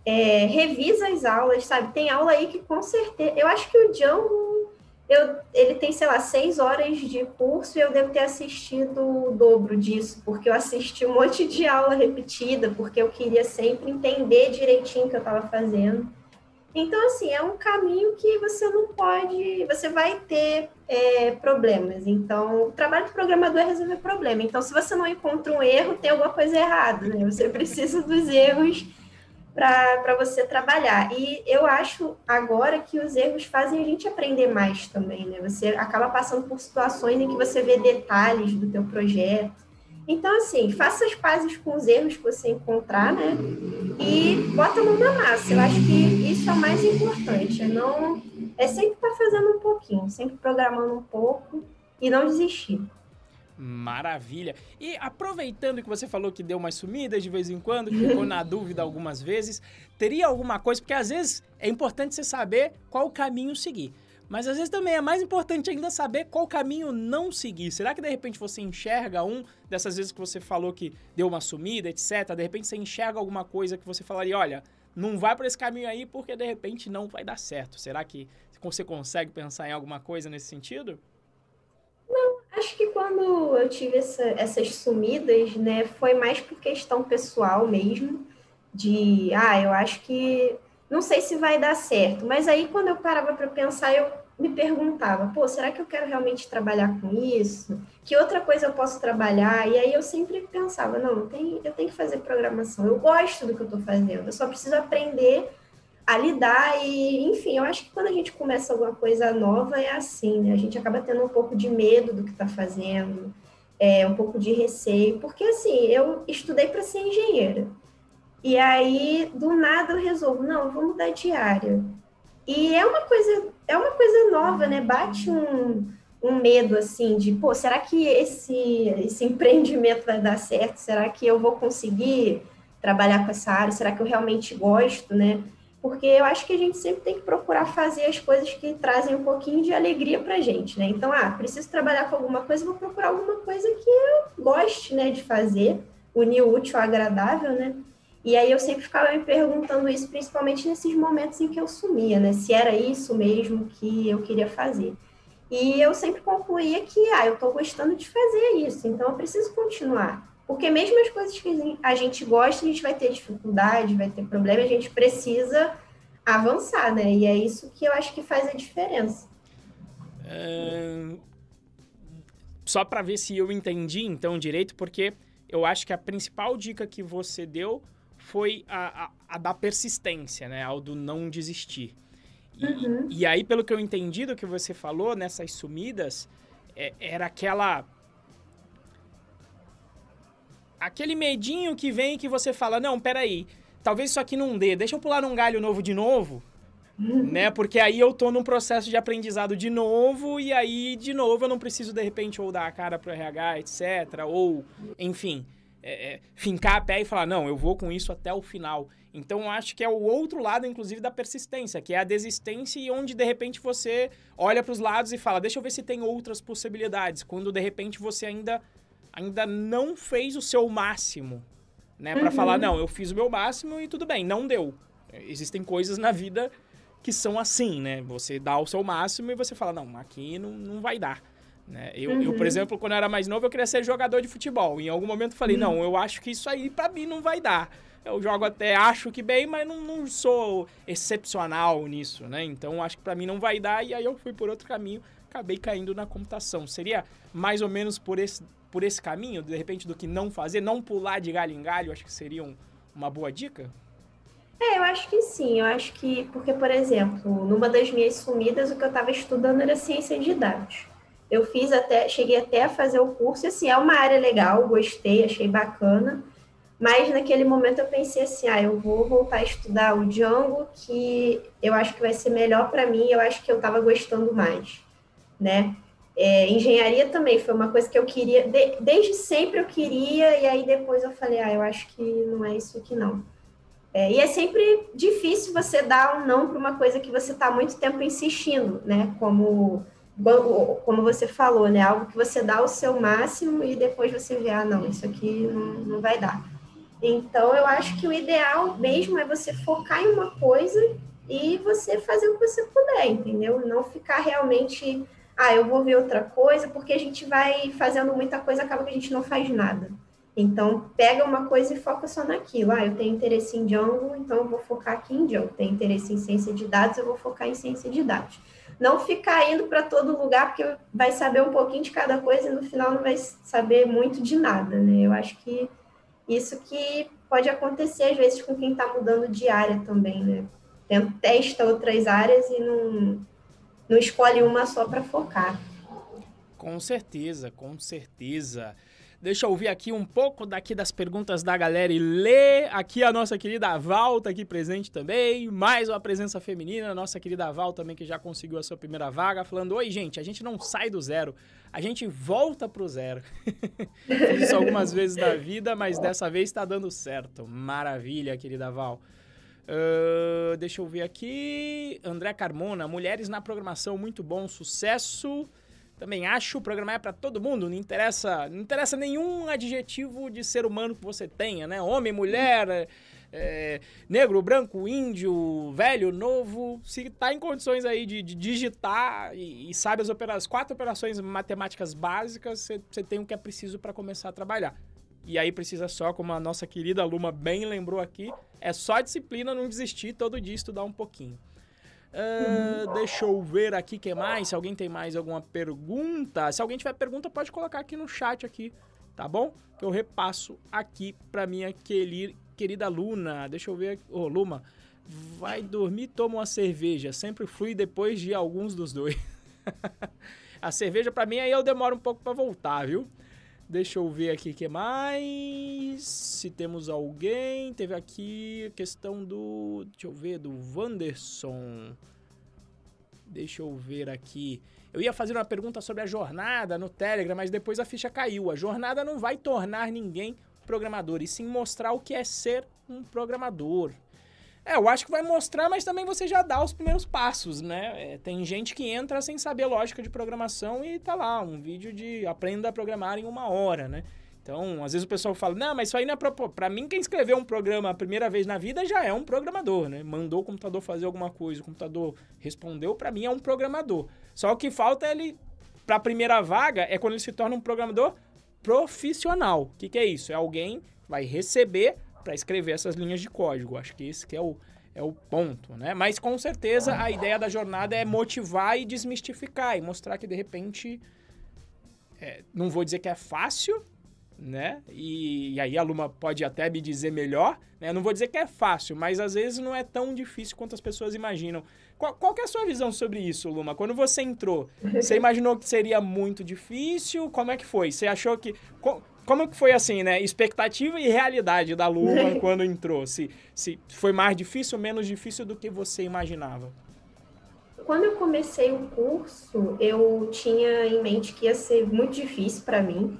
é, revisa as aulas, sabe? Tem aula aí que com certeza. Eu acho que o Django, eu, ele tem, sei lá, seis horas de curso e eu devo ter assistido o dobro disso, porque eu assisti um monte de aula repetida, porque eu queria sempre entender direitinho o que eu estava fazendo. Então, assim, é um caminho que você não pode, você vai ter é, problemas. Então, o trabalho do programador é resolver problema. Então, se você não encontra um erro, tem alguma coisa errada, né? Você precisa dos erros para você trabalhar. E eu acho agora que os erros fazem a gente aprender mais também, né? Você acaba passando por situações em que você vê detalhes do teu projeto então, assim, faça as pazes com os erros que você encontrar, né? E bota a mão na massa. Eu acho que isso é o mais importante. É, não, é sempre estar tá fazendo um pouquinho, sempre programando um pouco e não desistir. Maravilha. E aproveitando que você falou que deu umas sumidas de vez em quando, que ficou na dúvida algumas vezes, teria alguma coisa? Porque às vezes é importante você saber qual caminho seguir. Mas às vezes também é mais importante ainda saber qual caminho não seguir. Será que de repente você enxerga um dessas vezes que você falou que deu uma sumida, etc. De repente você enxerga alguma coisa que você falaria, olha, não vai por esse caminho aí porque de repente não vai dar certo. Será que você consegue pensar em alguma coisa nesse sentido? Não, acho que quando eu tive essa, essas sumidas, né, foi mais por questão pessoal mesmo, de, ah, eu acho que não sei se vai dar certo. Mas aí, quando eu parava para pensar, eu me perguntava, pô, será que eu quero realmente trabalhar com isso? Que outra coisa eu posso trabalhar? E aí eu sempre pensava, não, eu tenho que fazer programação. Eu gosto do que eu estou fazendo. Eu só preciso aprender a lidar e, enfim, eu acho que quando a gente começa alguma coisa nova é assim, né? A gente acaba tendo um pouco de medo do que está fazendo, é, um pouco de receio, porque assim, eu estudei para ser engenheira. E aí, do nada, eu resolvo, não, vou mudar de área. E é uma coisa, é uma coisa nova, né? Bate um, um medo assim de, pô, será que esse, esse empreendimento vai dar certo? Será que eu vou conseguir trabalhar com essa área? Será que eu realmente gosto, né? Porque eu acho que a gente sempre tem que procurar fazer as coisas que trazem um pouquinho de alegria pra gente, né? Então, ah, preciso trabalhar com alguma coisa, vou procurar alguma coisa que eu goste, né, de fazer, unir o útil ao agradável, né? E aí eu sempre ficava me perguntando isso, principalmente nesses momentos em que eu sumia, né? Se era isso mesmo que eu queria fazer. E eu sempre concluía que, ah, eu estou gostando de fazer isso, então eu preciso continuar. Porque mesmo as coisas que a gente gosta, a gente vai ter dificuldade, vai ter problema, a gente precisa avançar, né? E é isso que eu acho que faz a diferença. É... Só para ver se eu entendi então direito, porque eu acho que a principal dica que você deu foi a, a, a da persistência, né? Ao do não desistir. E, uhum. e, aí, pelo que eu entendi do que você falou, nessas sumidas, é, era aquela. Aquele medinho que vem que você fala: não, peraí, talvez isso aqui não dê, deixa eu pular num galho novo de novo. Uhum. Né? Porque aí eu tô num processo de aprendizado de novo, e aí, de novo, eu não preciso, de repente, ou dar a cara pro RH, etc. Ou, enfim é, é, fincar a pé e falar, não, eu vou com isso até o final. Então, eu acho que é o outro lado, inclusive, da persistência, que é a desistência e onde, de repente, você olha para os lados e fala, deixa eu ver se tem outras possibilidades. Quando, de repente, você ainda, ainda não fez o seu máximo, né? Para uhum. falar, não, eu fiz o meu máximo e tudo bem, não deu. Existem coisas na vida que são assim, né? Você dá o seu máximo e você fala, não, aqui não, não vai dar. Né? Eu, uhum. eu, por uhum. exemplo, quando eu era mais novo, eu queria ser jogador de futebol. Em algum momento eu falei, uhum. não, eu acho que isso aí para mim não vai dar. Eu jogo até, acho que bem, mas não, não sou excepcional nisso, né? Então acho que para mim não vai dar e aí eu fui por outro caminho, acabei caindo na computação. Seria mais ou menos por esse, por esse caminho, de repente, do que não fazer, não pular de galho em galho, acho que seria um, uma boa dica? É, eu acho que sim. Eu acho que, porque, por exemplo, numa das minhas sumidas, o que eu estava estudando era ciência de dados. Eu fiz até, cheguei até a fazer o curso, e assim, é uma área legal, gostei, achei bacana, mas naquele momento eu pensei assim, ah, eu vou voltar a estudar o Django, que eu acho que vai ser melhor para mim, eu acho que eu estava gostando mais, né? É, engenharia também foi uma coisa que eu queria, de, desde sempre eu queria, e aí depois eu falei, ah, eu acho que não é isso aqui não. É, e é sempre difícil você dar um não para uma coisa que você está muito tempo insistindo, né? Como como você falou, né? Algo que você dá o seu máximo e depois você vê, ah, não, isso aqui não, não vai dar. Então, eu acho que o ideal mesmo é você focar em uma coisa e você fazer o que você puder, entendeu? Não ficar realmente, ah, eu vou ver outra coisa, porque a gente vai fazendo muita coisa, acaba que a gente não faz nada. Então, pega uma coisa e foca só naquilo. Ah, eu tenho interesse em Django, então eu vou focar aqui em Django. Tenho interesse em ciência de dados, eu vou focar em ciência de dados. Não ficar indo para todo lugar, porque vai saber um pouquinho de cada coisa e no final não vai saber muito de nada, né? Eu acho que isso que pode acontecer às vezes com quem está mudando de área também, né? Testa outras áreas e não, não escolhe uma só para focar. Com certeza, com certeza. Deixa eu ouvir aqui um pouco daqui das perguntas da galera e ler aqui a nossa querida Val tá aqui presente também. Mais uma presença feminina, nossa querida Val também que já conseguiu a sua primeira vaga, falando: "Oi, gente, a gente não sai do zero, a gente volta pro zero". Fiz isso algumas vezes na vida, mas dessa vez está dando certo. Maravilha, querida Val. Uh, deixa eu ver aqui. André Carmona, Mulheres na Programação, muito bom, sucesso. Também acho programar é para todo mundo, não interessa, não interessa nenhum adjetivo de ser humano que você tenha, né? Homem, mulher, é, negro, branco, índio, velho, novo. Se está em condições aí de, de digitar e, e, sabe as, opera as quatro operações matemáticas básicas, você tem o que é preciso para começar a trabalhar. E aí precisa só, como a nossa querida Luma bem lembrou aqui, é só disciplina, não desistir, todo dia estudar um pouquinho. Uh, deixa eu ver aqui que mais. Se alguém tem mais alguma pergunta. Se alguém tiver pergunta, pode colocar aqui no chat aqui, tá bom? Que eu repasso aqui para minha querida Luna. Deixa eu ver. Ô, oh, Luma, vai dormir, toma uma cerveja. Sempre fui depois de alguns dos dois. A cerveja para mim aí eu demoro um pouco para voltar, viu? Deixa eu ver aqui o que mais. Se temos alguém. Teve aqui a questão do. Deixa eu ver, do Wanderson. Deixa eu ver aqui. Eu ia fazer uma pergunta sobre a jornada no Telegram, mas depois a ficha caiu. A jornada não vai tornar ninguém programador, e sim mostrar o que é ser um programador. É, eu acho que vai mostrar, mas também você já dá os primeiros passos, né? É, tem gente que entra sem saber lógica de programação e tá lá, um vídeo de aprenda a programar em uma hora, né? Então, às vezes o pessoal fala, não, mas isso aí não é pra... pra mim, quem escreveu um programa a primeira vez na vida já é um programador, né? Mandou o computador fazer alguma coisa, o computador respondeu, para mim é um programador. Só o que falta ele, pra primeira vaga, é quando ele se torna um programador profissional. O que, que é isso? É alguém que vai receber para escrever essas linhas de código. Acho que esse que é o, é o ponto, né? Mas com certeza a ideia da jornada é motivar e desmistificar e mostrar que de repente é, não vou dizer que é fácil, né? E, e, aí a Luma pode até me dizer melhor, né? Não vou dizer que é fácil, mas às vezes não é tão difícil quanto as pessoas imaginam. Qual, qual é a sua visão sobre isso, Luma? Quando você entrou, você imaginou que seria muito difícil? Como é que foi? Você achou que... Como que foi assim, né? Expectativa e realidade da Luma quando entrou? Se, se foi mais difícil ou menos difícil do que você imaginava? Quando eu comecei o curso, eu tinha em mente que ia ser muito difícil para mim,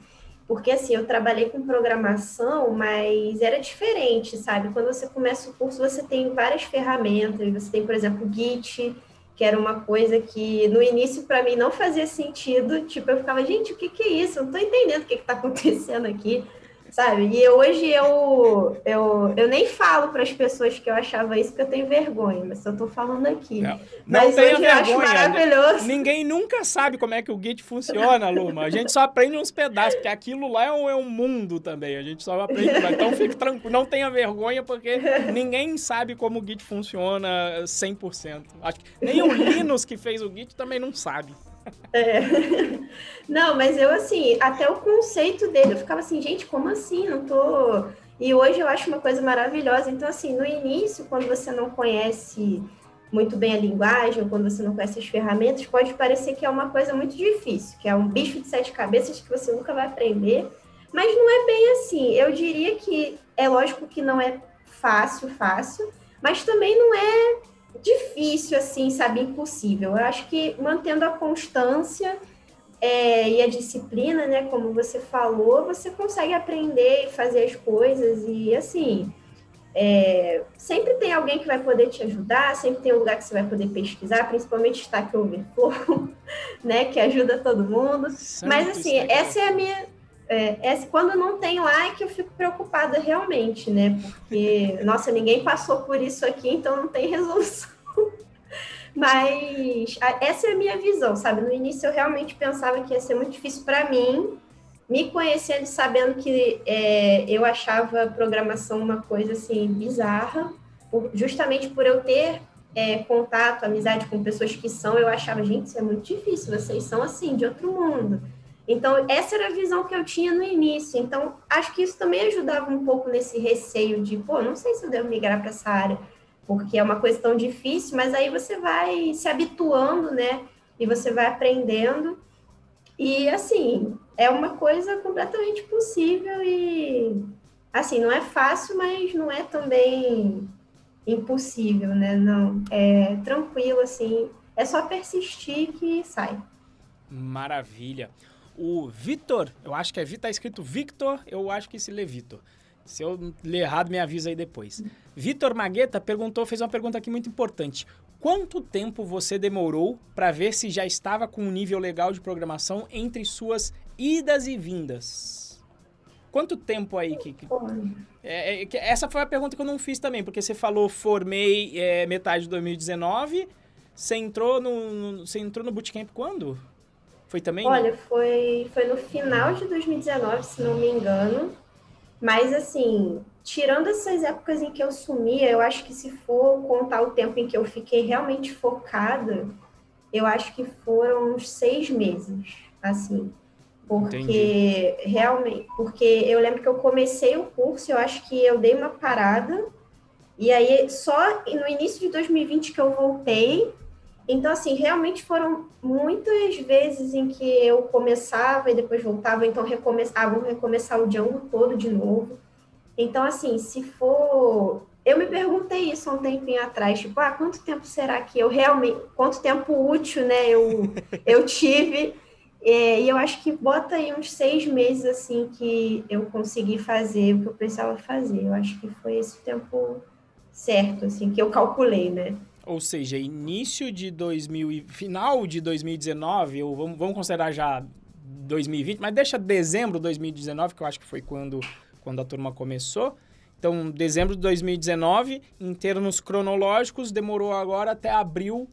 porque assim, eu trabalhei com programação, mas era diferente, sabe? Quando você começa o curso, você tem várias ferramentas, você tem, por exemplo, o Git, que era uma coisa que no início para mim não fazia sentido. Tipo, eu ficava, gente, o que, que é isso? Eu não tô entendendo o que, está acontecendo aqui, sabe? E hoje eu, eu, eu nem falo para as pessoas que eu achava isso porque eu tenho vergonha, mas eu tô falando aqui. Não, não mas hoje vergonha, eu acho maravilhoso. Ninguém nunca sabe como é que o Git funciona, Luma. A gente só aprende uns pedaços, porque aquilo lá é um, é um mundo também. A gente só aprende lá. Então fique tranquilo, não tenha vergonha, porque ninguém sabe como o Git funciona 100%. Acho que nem o Linus que fez o Git também não sabe. É. Não, mas eu assim, até o conceito dele, eu ficava assim, gente, como assim? Não tô. E hoje eu acho uma coisa maravilhosa. Então, assim, no início, quando você não conhece muito bem a linguagem, quando você não conhece as ferramentas, pode parecer que é uma coisa muito difícil, que é um bicho de sete cabeças que você nunca vai aprender. Mas não é bem assim. Eu diria que é lógico que não é fácil, fácil, mas também não é difícil, assim, sabe, impossível. Eu acho que mantendo a constância é, e a disciplina, né, como você falou, você consegue aprender e fazer as coisas e, assim, é, sempre tem alguém que vai poder te ajudar, sempre tem um lugar que você vai poder pesquisar, principalmente Stack Overflow, né, que ajuda todo mundo. Mas, assim, essa é a minha é, é, quando não tem lá é que eu fico preocupada realmente, né? Porque, nossa, ninguém passou por isso aqui, então não tem resolução. Mas a, essa é a minha visão, sabe? No início eu realmente pensava que ia ser muito difícil para mim, me conhecendo e sabendo que é, eu achava programação uma coisa assim bizarra, por, justamente por eu ter é, contato, amizade com pessoas que são, eu achava, gente, isso é muito difícil, vocês são assim, de outro mundo. Então, essa era a visão que eu tinha no início. Então, acho que isso também ajudava um pouco nesse receio de, pô, não sei se eu devo migrar para essa área, porque é uma coisa tão difícil, mas aí você vai se habituando, né? E você vai aprendendo. E, assim, é uma coisa completamente possível e, assim, não é fácil, mas não é também impossível, né? Não, é tranquilo, assim, é só persistir que sai. Maravilha. O Vitor, eu acho que é tá escrito Victor, eu acho que se lê Vitor. Se eu ler errado, me avisa aí depois. Vitor Magueta perguntou, fez uma pergunta aqui muito importante. Quanto tempo você demorou para ver se já estava com um nível legal de programação entre suas idas e vindas? Quanto tempo aí que. que... É, é, essa foi a pergunta que eu não fiz também, porque você falou formei é, metade de 2019. Você entrou no, no, você entrou no bootcamp quando? Foi também? Olha, foi, foi no final de 2019, se não me engano. Mas, assim, tirando essas épocas em que eu sumia, eu acho que se for contar o tempo em que eu fiquei realmente focada, eu acho que foram uns seis meses, assim. Porque Entendi. realmente, porque eu lembro que eu comecei o curso, eu acho que eu dei uma parada, e aí só no início de 2020 que eu voltei, então, assim, realmente foram muitas vezes em que eu começava e depois voltava, então recomeçava, vou recomeçar o Django todo de novo. Então, assim, se for. Eu me perguntei isso há um tempinho atrás, tipo, ah, quanto tempo será que eu realmente. Quanto tempo útil, né, eu, eu tive. É, e eu acho que bota aí uns seis meses, assim, que eu consegui fazer o que eu precisava fazer. Eu acho que foi esse tempo certo, assim, que eu calculei, né? Ou seja, início de 2000 final de 2019, ou vamos, vamos considerar já 2020, mas deixa dezembro de 2019, que eu acho que foi quando, quando a turma começou. Então, dezembro de 2019, em termos cronológicos, demorou agora até abril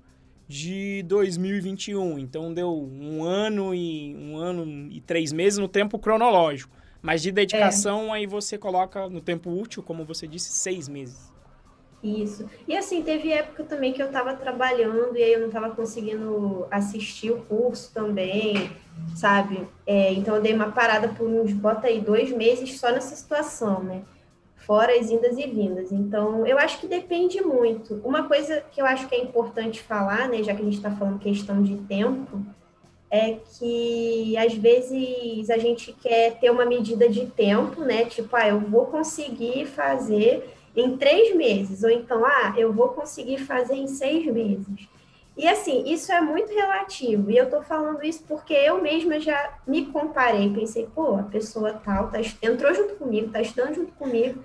de 2021. Então, deu um ano e um ano e três meses no tempo cronológico. Mas de dedicação, é. aí você coloca no tempo útil, como você disse, seis meses. Isso. E assim, teve época também que eu estava trabalhando e aí eu não estava conseguindo assistir o curso também, sabe? É, então eu dei uma parada por uns, bota aí, dois meses só nessa situação, né? Fora as indas e vindas. Então, eu acho que depende muito. Uma coisa que eu acho que é importante falar, né, já que a gente está falando questão de tempo, é que às vezes a gente quer ter uma medida de tempo, né? Tipo, ah, eu vou conseguir fazer em três meses, ou então, ah, eu vou conseguir fazer em seis meses. E assim, isso é muito relativo. E eu tô falando isso porque eu mesma já me comparei, pensei, pô, a pessoa tal tá, entrou junto comigo, tá estudando junto comigo,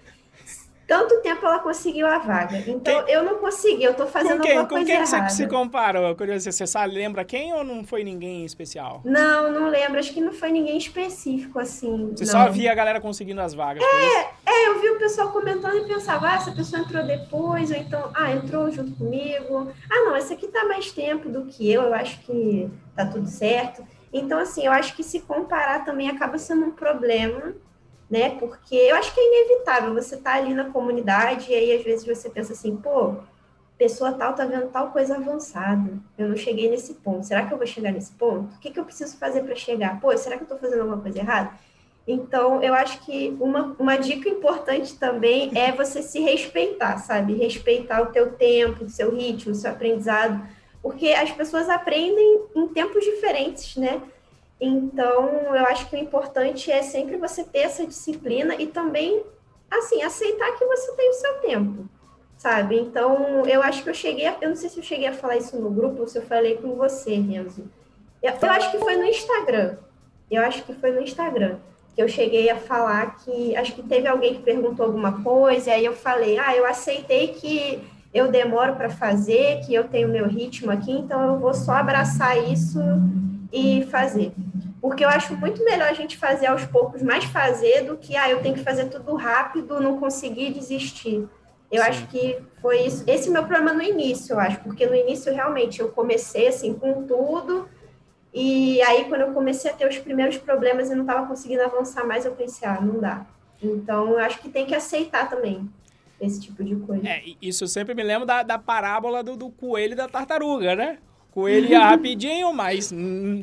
tanto tempo ela conseguiu a vaga. Então, quem? eu não consegui, eu tô fazendo com quem? alguma coisa errada. Com quem você se compara? Curioso, você sabe, lembra quem ou não foi ninguém especial? Não, não lembro. Acho que não foi ninguém específico, assim. Você não. só via a galera conseguindo as vagas? É, é, eu vi o pessoal comentando e pensava, ah, essa pessoa entrou depois, ou então, ah, entrou junto comigo. Ah, não, essa aqui tá mais tempo do que eu, eu acho que tá tudo certo. Então, assim, eu acho que se comparar também acaba sendo um problema né? Porque eu acho que é inevitável, você tá ali na comunidade e aí às vezes você pensa assim, pô, pessoa tal tá vendo tal coisa avançada, eu não cheguei nesse ponto, será que eu vou chegar nesse ponto? O que, que eu preciso fazer para chegar? Pô, será que eu tô fazendo alguma coisa errada? Então, eu acho que uma, uma dica importante também é você se respeitar, sabe? Respeitar o teu tempo, o seu ritmo, o seu aprendizado, porque as pessoas aprendem em tempos diferentes, né? Então, eu acho que o importante é sempre você ter essa disciplina e também, assim, aceitar que você tem o seu tempo, sabe? Então, eu acho que eu cheguei, a, eu não sei se eu cheguei a falar isso no grupo ou se eu falei com você, Renzo. Eu, eu acho que foi no Instagram. Eu acho que foi no Instagram que eu cheguei a falar que acho que teve alguém que perguntou alguma coisa, e aí eu falei: "Ah, eu aceitei que eu demoro para fazer, que eu tenho meu ritmo aqui, então eu vou só abraçar isso e fazer. Porque eu acho muito melhor a gente fazer aos poucos, mais fazer do que, ah, eu tenho que fazer tudo rápido, não conseguir desistir. Eu Sim. acho que foi isso. Esse meu problema no início, eu acho, porque no início realmente eu comecei assim com tudo E aí, quando eu comecei a ter os primeiros problemas e não estava conseguindo avançar mais, eu pensei, ah, não dá. Então, eu acho que tem que aceitar também esse tipo de coisa. É, isso eu sempre me lembro da, da parábola do, do coelho e da tartaruga, né? Coelho ia rapidinho, mas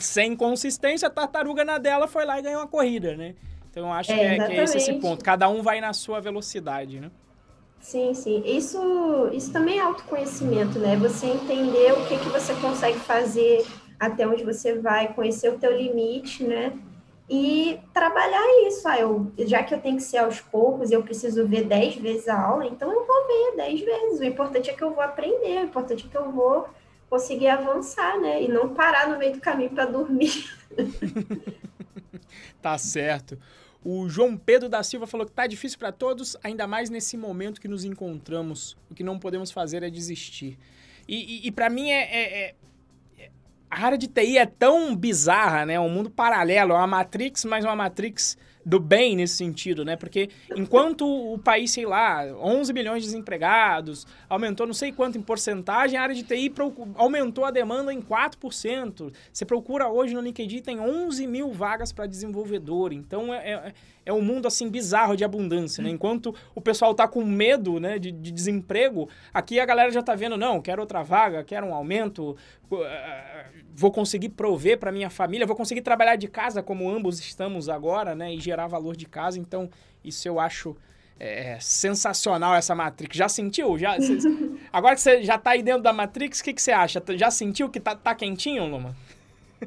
sem consistência, a tartaruga na dela foi lá e ganhou uma corrida, né? Então eu acho é, que, é, que, é, esse, esse ponto. Cada um vai na sua velocidade, né? Sim, sim. Isso, isso também é autoconhecimento, né? Você entender o que, que você consegue fazer, até onde você vai, conhecer o teu limite, né? E trabalhar isso. Ah, eu, já que eu tenho que ser aos poucos eu preciso ver dez vezes a aula, então eu vou ver dez vezes. O importante é que eu vou aprender, o importante é que eu vou conseguir avançar, né? E não parar no meio do caminho para dormir. tá certo. O João Pedro da Silva falou que tá difícil para todos, ainda mais nesse momento que nos encontramos. O que não podemos fazer é desistir. E, e, e para mim é, é, é, a área de TI é tão bizarra, né? Um mundo paralelo, é uma Matrix, mas uma Matrix do bem nesse sentido, né? Porque enquanto o país, sei lá, 11 milhões de desempregados, aumentou não sei quanto em porcentagem, a área de TI aumentou a demanda em 4%. Você procura hoje no LinkedIn, tem 11 mil vagas para desenvolvedor. Então, é, é, é, um mundo, assim, bizarro de abundância, né? Enquanto o pessoal tá com medo, né, de, de desemprego, aqui a galera já tá vendo, não, quero outra vaga, quero um aumento, vou conseguir prover para minha família, vou conseguir trabalhar de casa, como ambos estamos agora, né? E gerar valor de casa. Então, isso eu acho é, sensacional, essa Matrix. Já sentiu? Já, cê, agora que você já está aí dentro da Matrix, o que, que você acha? Já sentiu que tá, tá quentinho, Luma?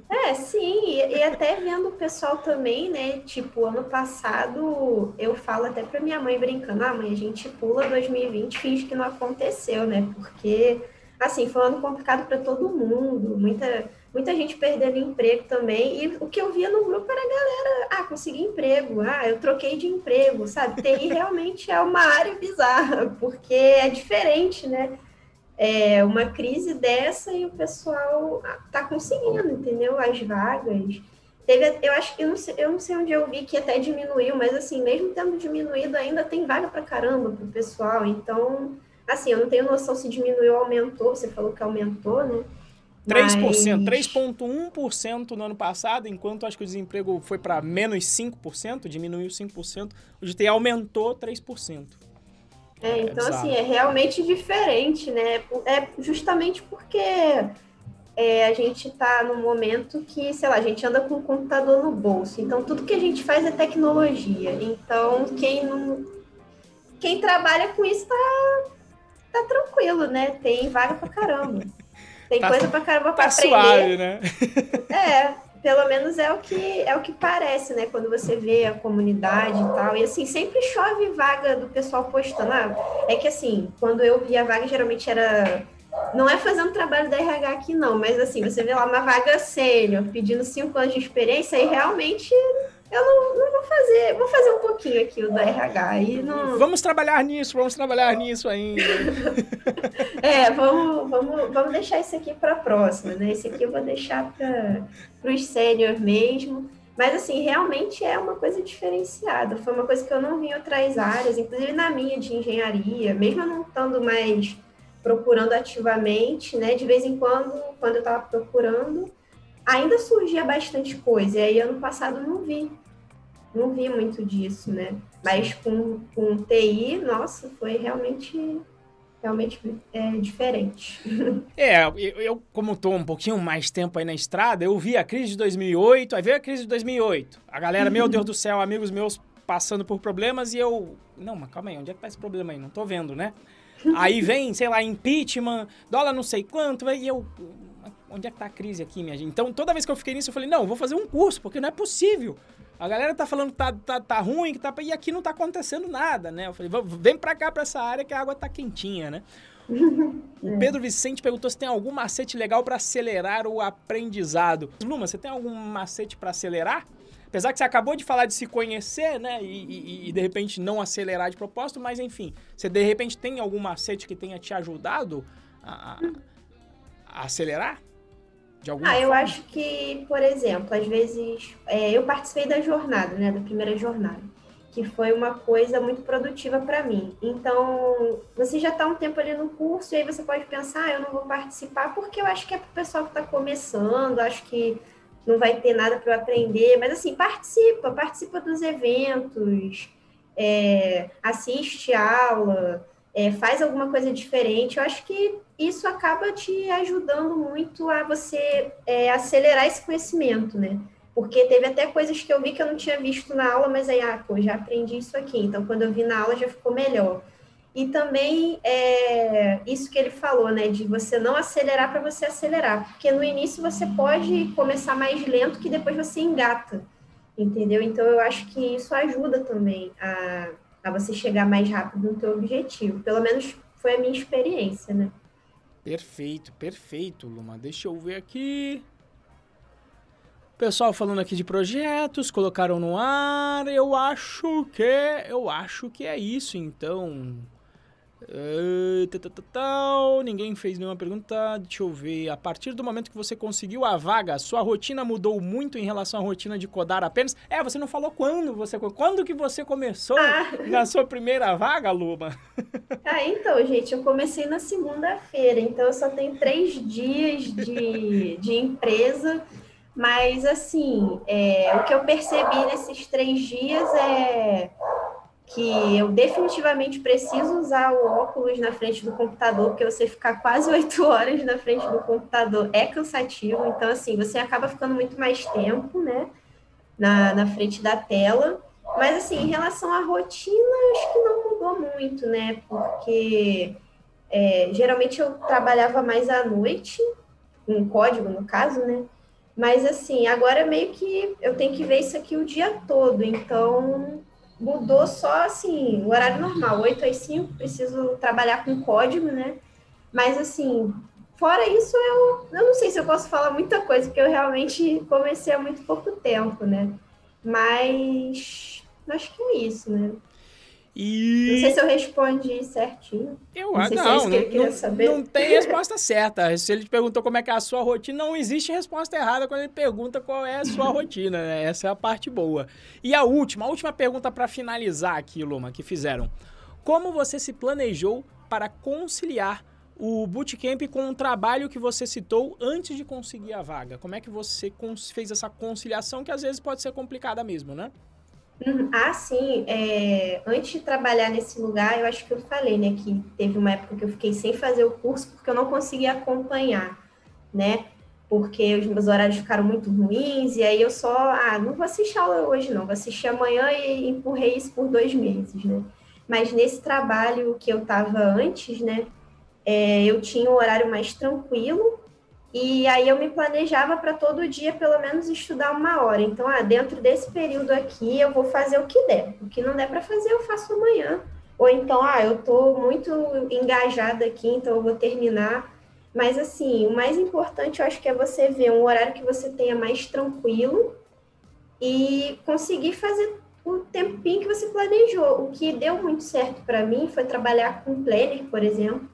É, sim, e, e, até vendo o pessoal também, né? Tipo, ano passado eu falo até pra minha mãe brincando, ah, mãe, a gente pula 2020, finge que não aconteceu, né? Porque, assim, foi um ano complicado para todo mundo, muita muita gente perdendo emprego também. E o que eu via no grupo era a galera, ah, consegui emprego, ah, eu troquei de emprego, sabe? TI realmente é uma área bizarra, porque é diferente, né? É uma crise dessa e o pessoal tá conseguindo, entendeu? As vagas. Teve, eu acho que eu não, sei, eu não sei onde eu vi que até diminuiu, mas assim, mesmo tendo diminuído, ainda tem vaga para caramba pro pessoal. Então, assim, eu não tenho noção se diminuiu ou aumentou, você falou que aumentou, né? 3%, Mas... 3,1% no ano passado, enquanto acho que o desemprego foi para menos 5%, diminuiu 5%, o GTI aumentou 3%. É, é, então, é assim, é realmente diferente, né? É justamente porque é, a gente está num momento que, sei lá, a gente anda com o computador no bolso. Então, tudo que a gente faz é tecnologia. Então, quem não. Quem trabalha com isso tá, tá tranquilo, né? Tem vaga pra caramba. Tem tá, coisa pra caramba pra tá aprender. Suave, né? é, pelo menos é o que é o que parece, né? Quando você vê a comunidade e tal. E assim, sempre chove vaga do pessoal postando. Ah, é que assim, quando eu vi a vaga, geralmente era. Não é fazendo trabalho da RH aqui, não, mas assim, você vê lá uma vaga sênior, pedindo cinco anos de experiência, e realmente eu não, não, vou fazer, vou fazer um pouquinho aqui o da RH. E não... Vamos trabalhar nisso, vamos trabalhar nisso ainda. é, vamos, vamos, vamos deixar isso aqui para a próxima, né? Esse aqui eu vou deixar para os sênior mesmo. Mas, assim, realmente é uma coisa diferenciada. Foi uma coisa que eu não vi em outras áreas, inclusive na minha de engenharia, mesmo eu não estando mais procurando ativamente, né? De vez em quando, quando eu estava procurando, ainda surgia bastante coisa. E aí, ano passado, não vi. Não vi muito disso, né? Mas com, com TI, nossa, foi realmente realmente é diferente. É, eu, eu como estou um pouquinho mais tempo aí na estrada, eu vi a crise de 2008, aí veio a crise de 2008. A galera, meu Deus do céu, amigos meus passando por problemas e eu... Não, mas calma aí, onde é que tá esse problema aí? Não tô vendo, né? Aí vem, sei lá, impeachment, dólar não sei quanto, e eu onde é que tá a crise aqui, minha gente? Então, toda vez que eu fiquei nisso, eu falei, não, vou fazer um curso, porque não é possível. A galera tá falando que tá, tá, tá ruim, que tá... E aqui não tá acontecendo nada, né? Eu falei, vem pra cá, pra essa área, que a água tá quentinha, né? O Pedro Vicente perguntou se tem algum macete legal para acelerar o aprendizado. Luma, você tem algum macete para acelerar? Apesar que você acabou de falar de se conhecer, né? E, e, e, de repente não acelerar de propósito, mas enfim, você de repente tem algum macete que tenha te ajudado a, a acelerar? De alguma ah, forma? eu acho que, por exemplo, às vezes é, eu participei da jornada, né, da primeira jornada, que foi uma coisa muito produtiva para mim. Então, você já está um tempo ali no curso e aí você pode pensar, ah, eu não vou participar porque eu acho que é para o pessoal que está começando, acho que não vai ter nada para eu aprender, mas assim, participa, participa dos eventos, é, assiste aula, é, faz alguma coisa diferente. Eu acho que isso acaba te ajudando muito a você é, acelerar esse conhecimento, né? Porque teve até coisas que eu vi que eu não tinha visto na aula, mas aí, ah, pô, já aprendi isso aqui. Então, quando eu vi na aula, já ficou melhor. E também é, isso que ele falou, né, de você não acelerar para você acelerar, porque no início você pode começar mais lento que depois você engata, entendeu? Então eu acho que isso ajuda também a, a você chegar mais rápido no teu objetivo. Pelo menos foi a minha experiência, né? Perfeito, perfeito, Luma. Deixa eu ver aqui. Pessoal falando aqui de projetos, colocaram no ar. Eu acho que eu acho que é isso, então. Uh, ninguém fez nenhuma pergunta. Deixa eu ver. A partir do momento que você conseguiu a vaga, sua rotina mudou muito em relação à rotina de codar apenas? É, você não falou quando você quando que você começou ah. na sua primeira vaga, Luma? Ah, então, gente, eu comecei na segunda-feira, então eu só tenho três dias de, de empresa. Mas assim, é, o que eu percebi nesses três dias é que eu definitivamente preciso usar o óculos na frente do computador, porque você ficar quase oito horas na frente do computador é cansativo. Então, assim, você acaba ficando muito mais tempo, né, na, na frente da tela. Mas, assim, em relação à rotina, acho que não mudou muito, né, porque é, geralmente eu trabalhava mais à noite, com código, no caso, né, mas, assim, agora meio que eu tenho que ver isso aqui o dia todo. Então, mudou só assim, o horário normal, 8 às 5, preciso trabalhar com código, né? Mas assim, fora isso, eu, eu não sei se eu posso falar muita coisa, porque eu realmente comecei há muito pouco tempo, né? Mas acho que é isso, né? E... Não sei se eu respondi certinho. Eu não, sei não, se é isso que não, saber. não tem resposta certa. Se ele te perguntou como é que é a sua rotina, não existe resposta errada quando ele pergunta qual é a sua rotina. Né? Essa é a parte boa. E a última, a última pergunta para finalizar aqui, Luma, que fizeram. Como você se planejou para conciliar o bootcamp com o trabalho que você citou antes de conseguir a vaga? Como é que você fez essa conciliação que às vezes pode ser complicada mesmo, né? Uhum. Ah, sim. É, antes de trabalhar nesse lugar, eu acho que eu falei, né, que teve uma época que eu fiquei sem fazer o curso porque eu não conseguia acompanhar, né? Porque os meus horários ficaram muito ruins, e aí eu só, ah, não vou assistir aula hoje, não, vou assistir amanhã e empurrei isso por dois meses, né? Mas nesse trabalho que eu estava antes, né, é, eu tinha um horário mais tranquilo, e aí eu me planejava para todo dia, pelo menos, estudar uma hora. Então, ah, dentro desse período aqui, eu vou fazer o que der. O que não der para fazer, eu faço amanhã. Ou então, ah, eu estou muito engajada aqui, então eu vou terminar. Mas, assim, o mais importante, eu acho que é você ver um horário que você tenha mais tranquilo e conseguir fazer o tempinho que você planejou. O que deu muito certo para mim foi trabalhar com planner, por exemplo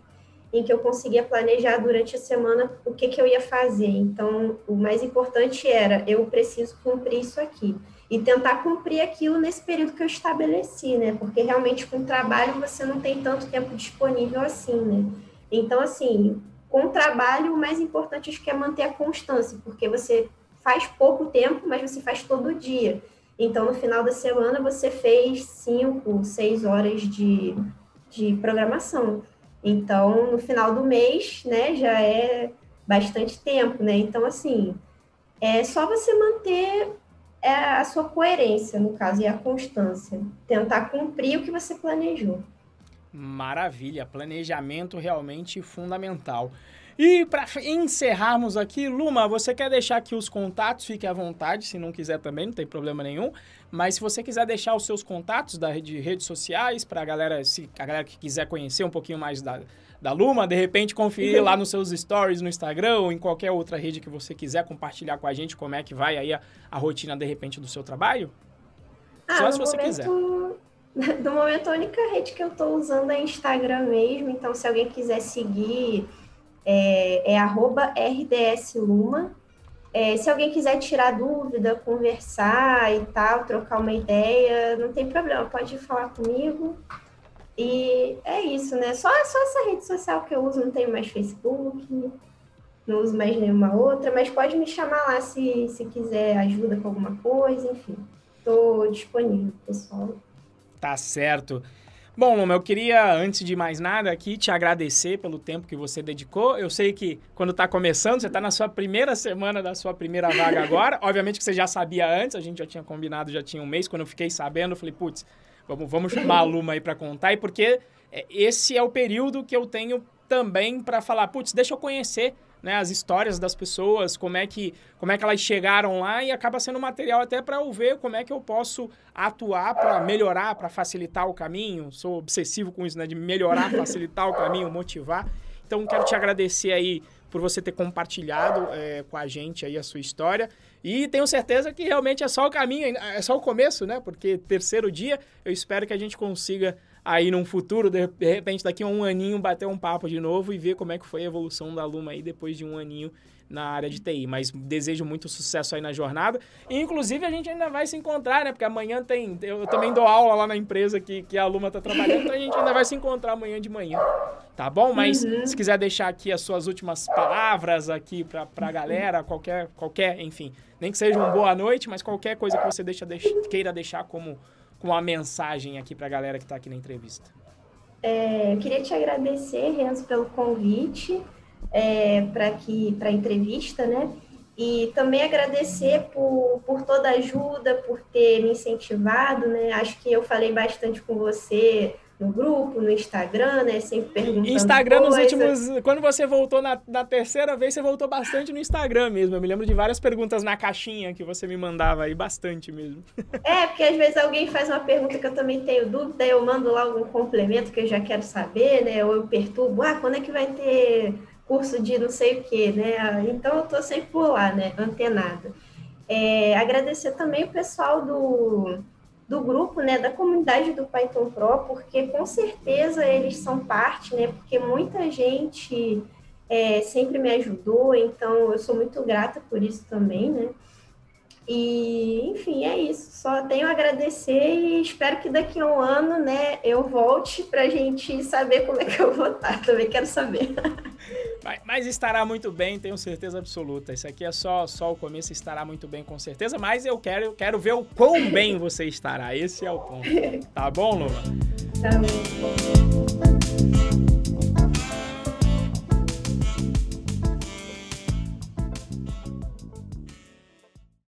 em que eu conseguia planejar durante a semana o que, que eu ia fazer. Então, o mais importante era eu preciso cumprir isso aqui e tentar cumprir aquilo nesse período que eu estabeleci, né? Porque realmente com o trabalho você não tem tanto tempo disponível assim, né? Então, assim, com o trabalho, o mais importante acho que é manter a constância, porque você faz pouco tempo, mas você faz todo dia. Então, no final da semana, você fez cinco, seis horas de, de programação. Então, no final do mês, né, já é bastante tempo, né? Então, assim, é só você manter é, a sua coerência, no caso, e a constância. Tentar cumprir o que você planejou. Maravilha, planejamento realmente fundamental. E para encerrarmos aqui, Luma, você quer deixar aqui os contatos? Fique à vontade, se não quiser também, não tem problema nenhum. Mas se você quiser deixar os seus contatos da, de redes sociais para a galera, se a galera que quiser conhecer um pouquinho mais da, da Luma, de repente conferir lá nos seus stories no Instagram ou em qualquer outra rede que você quiser compartilhar com a gente como é que vai aí a, a rotina de repente do seu trabalho. Ah, Só se você momento... quiser. No momento, a única rede que eu estou usando é Instagram mesmo. Então, se alguém quiser seguir é, é @rdsluma. É, se alguém quiser tirar dúvida, conversar e tal, trocar uma ideia, não tem problema, pode falar comigo. E é isso, né? Só, só essa rede social que eu uso, não tenho mais Facebook. não uso mais nenhuma outra, mas pode me chamar lá se, se quiser ajuda com alguma coisa, enfim. Estou disponível, pessoal. Tá certo. Bom, Luma, eu queria, antes de mais nada, aqui te agradecer pelo tempo que você dedicou. Eu sei que quando está começando, você está na sua primeira semana da sua primeira vaga agora. Obviamente que você já sabia antes, a gente já tinha combinado, já tinha um mês. Quando eu fiquei sabendo, eu falei, putz, vamos, vamos chamar a Luma aí para contar. E porque é, esse é o período que eu tenho também para falar, putz, deixa eu conhecer né, as histórias das pessoas, como é que como é que elas chegaram lá e acaba sendo material até para eu ver como é que eu posso atuar para melhorar, para facilitar o caminho. Sou obsessivo com isso, né, de melhorar, facilitar o caminho, motivar. Então quero te agradecer aí por você ter compartilhado é, com a gente aí a sua história. E tenho certeza que realmente é só o caminho, é só o começo, né? Porque terceiro dia, eu espero que a gente consiga aí num futuro, de repente daqui a um aninho, bater um papo de novo e ver como é que foi a evolução da Luma aí depois de um aninho na área de TI. Mas desejo muito sucesso aí na jornada. E, inclusive, a gente ainda vai se encontrar, né? Porque amanhã tem. Eu também dou aula lá na empresa que, que a Luma tá trabalhando, então a gente ainda vai se encontrar amanhã de manhã. Tá bom? Mas uhum. se quiser deixar aqui as suas últimas palavras aqui pra, pra galera, qualquer, qualquer, enfim, nem que seja uma boa noite, mas qualquer coisa que você deixa, deixa, queira deixar como com uma mensagem aqui para a galera que está aqui na entrevista. É, eu queria te agradecer, Renzo, pelo convite é, para aqui para a entrevista, né? E também agradecer por, por toda a ajuda, por ter me incentivado, né? Acho que eu falei bastante com você no grupo, no Instagram, né? Sempre perguntando Instagram coisa. nos últimos... Quando você voltou na, na terceira vez, você voltou bastante no Instagram mesmo. Eu me lembro de várias perguntas na caixinha que você me mandava aí, bastante mesmo. É, porque às vezes alguém faz uma pergunta que eu também tenho dúvida, eu mando lá algum complemento que eu já quero saber, né? Ou eu perturbo, ah, quando é que vai ter curso de não sei o quê, né? Então eu tô sempre por lá, né? Antenada. É, agradecer também o pessoal do do grupo, né, da comunidade do Python Pro, porque com certeza eles são parte, né, porque muita gente é, sempre me ajudou, então eu sou muito grata por isso também, né. E, enfim, é isso. Só tenho a agradecer e espero que daqui a um ano, né, eu volte para a gente saber como é que eu vou estar. Também quero saber. Mas estará muito bem, tenho certeza absoluta. Isso aqui é só, só o começo, estará muito bem com certeza. Mas eu quero, eu quero ver o quão bem você estará. Esse é o ponto. Tá bom, Luma? Tá bom.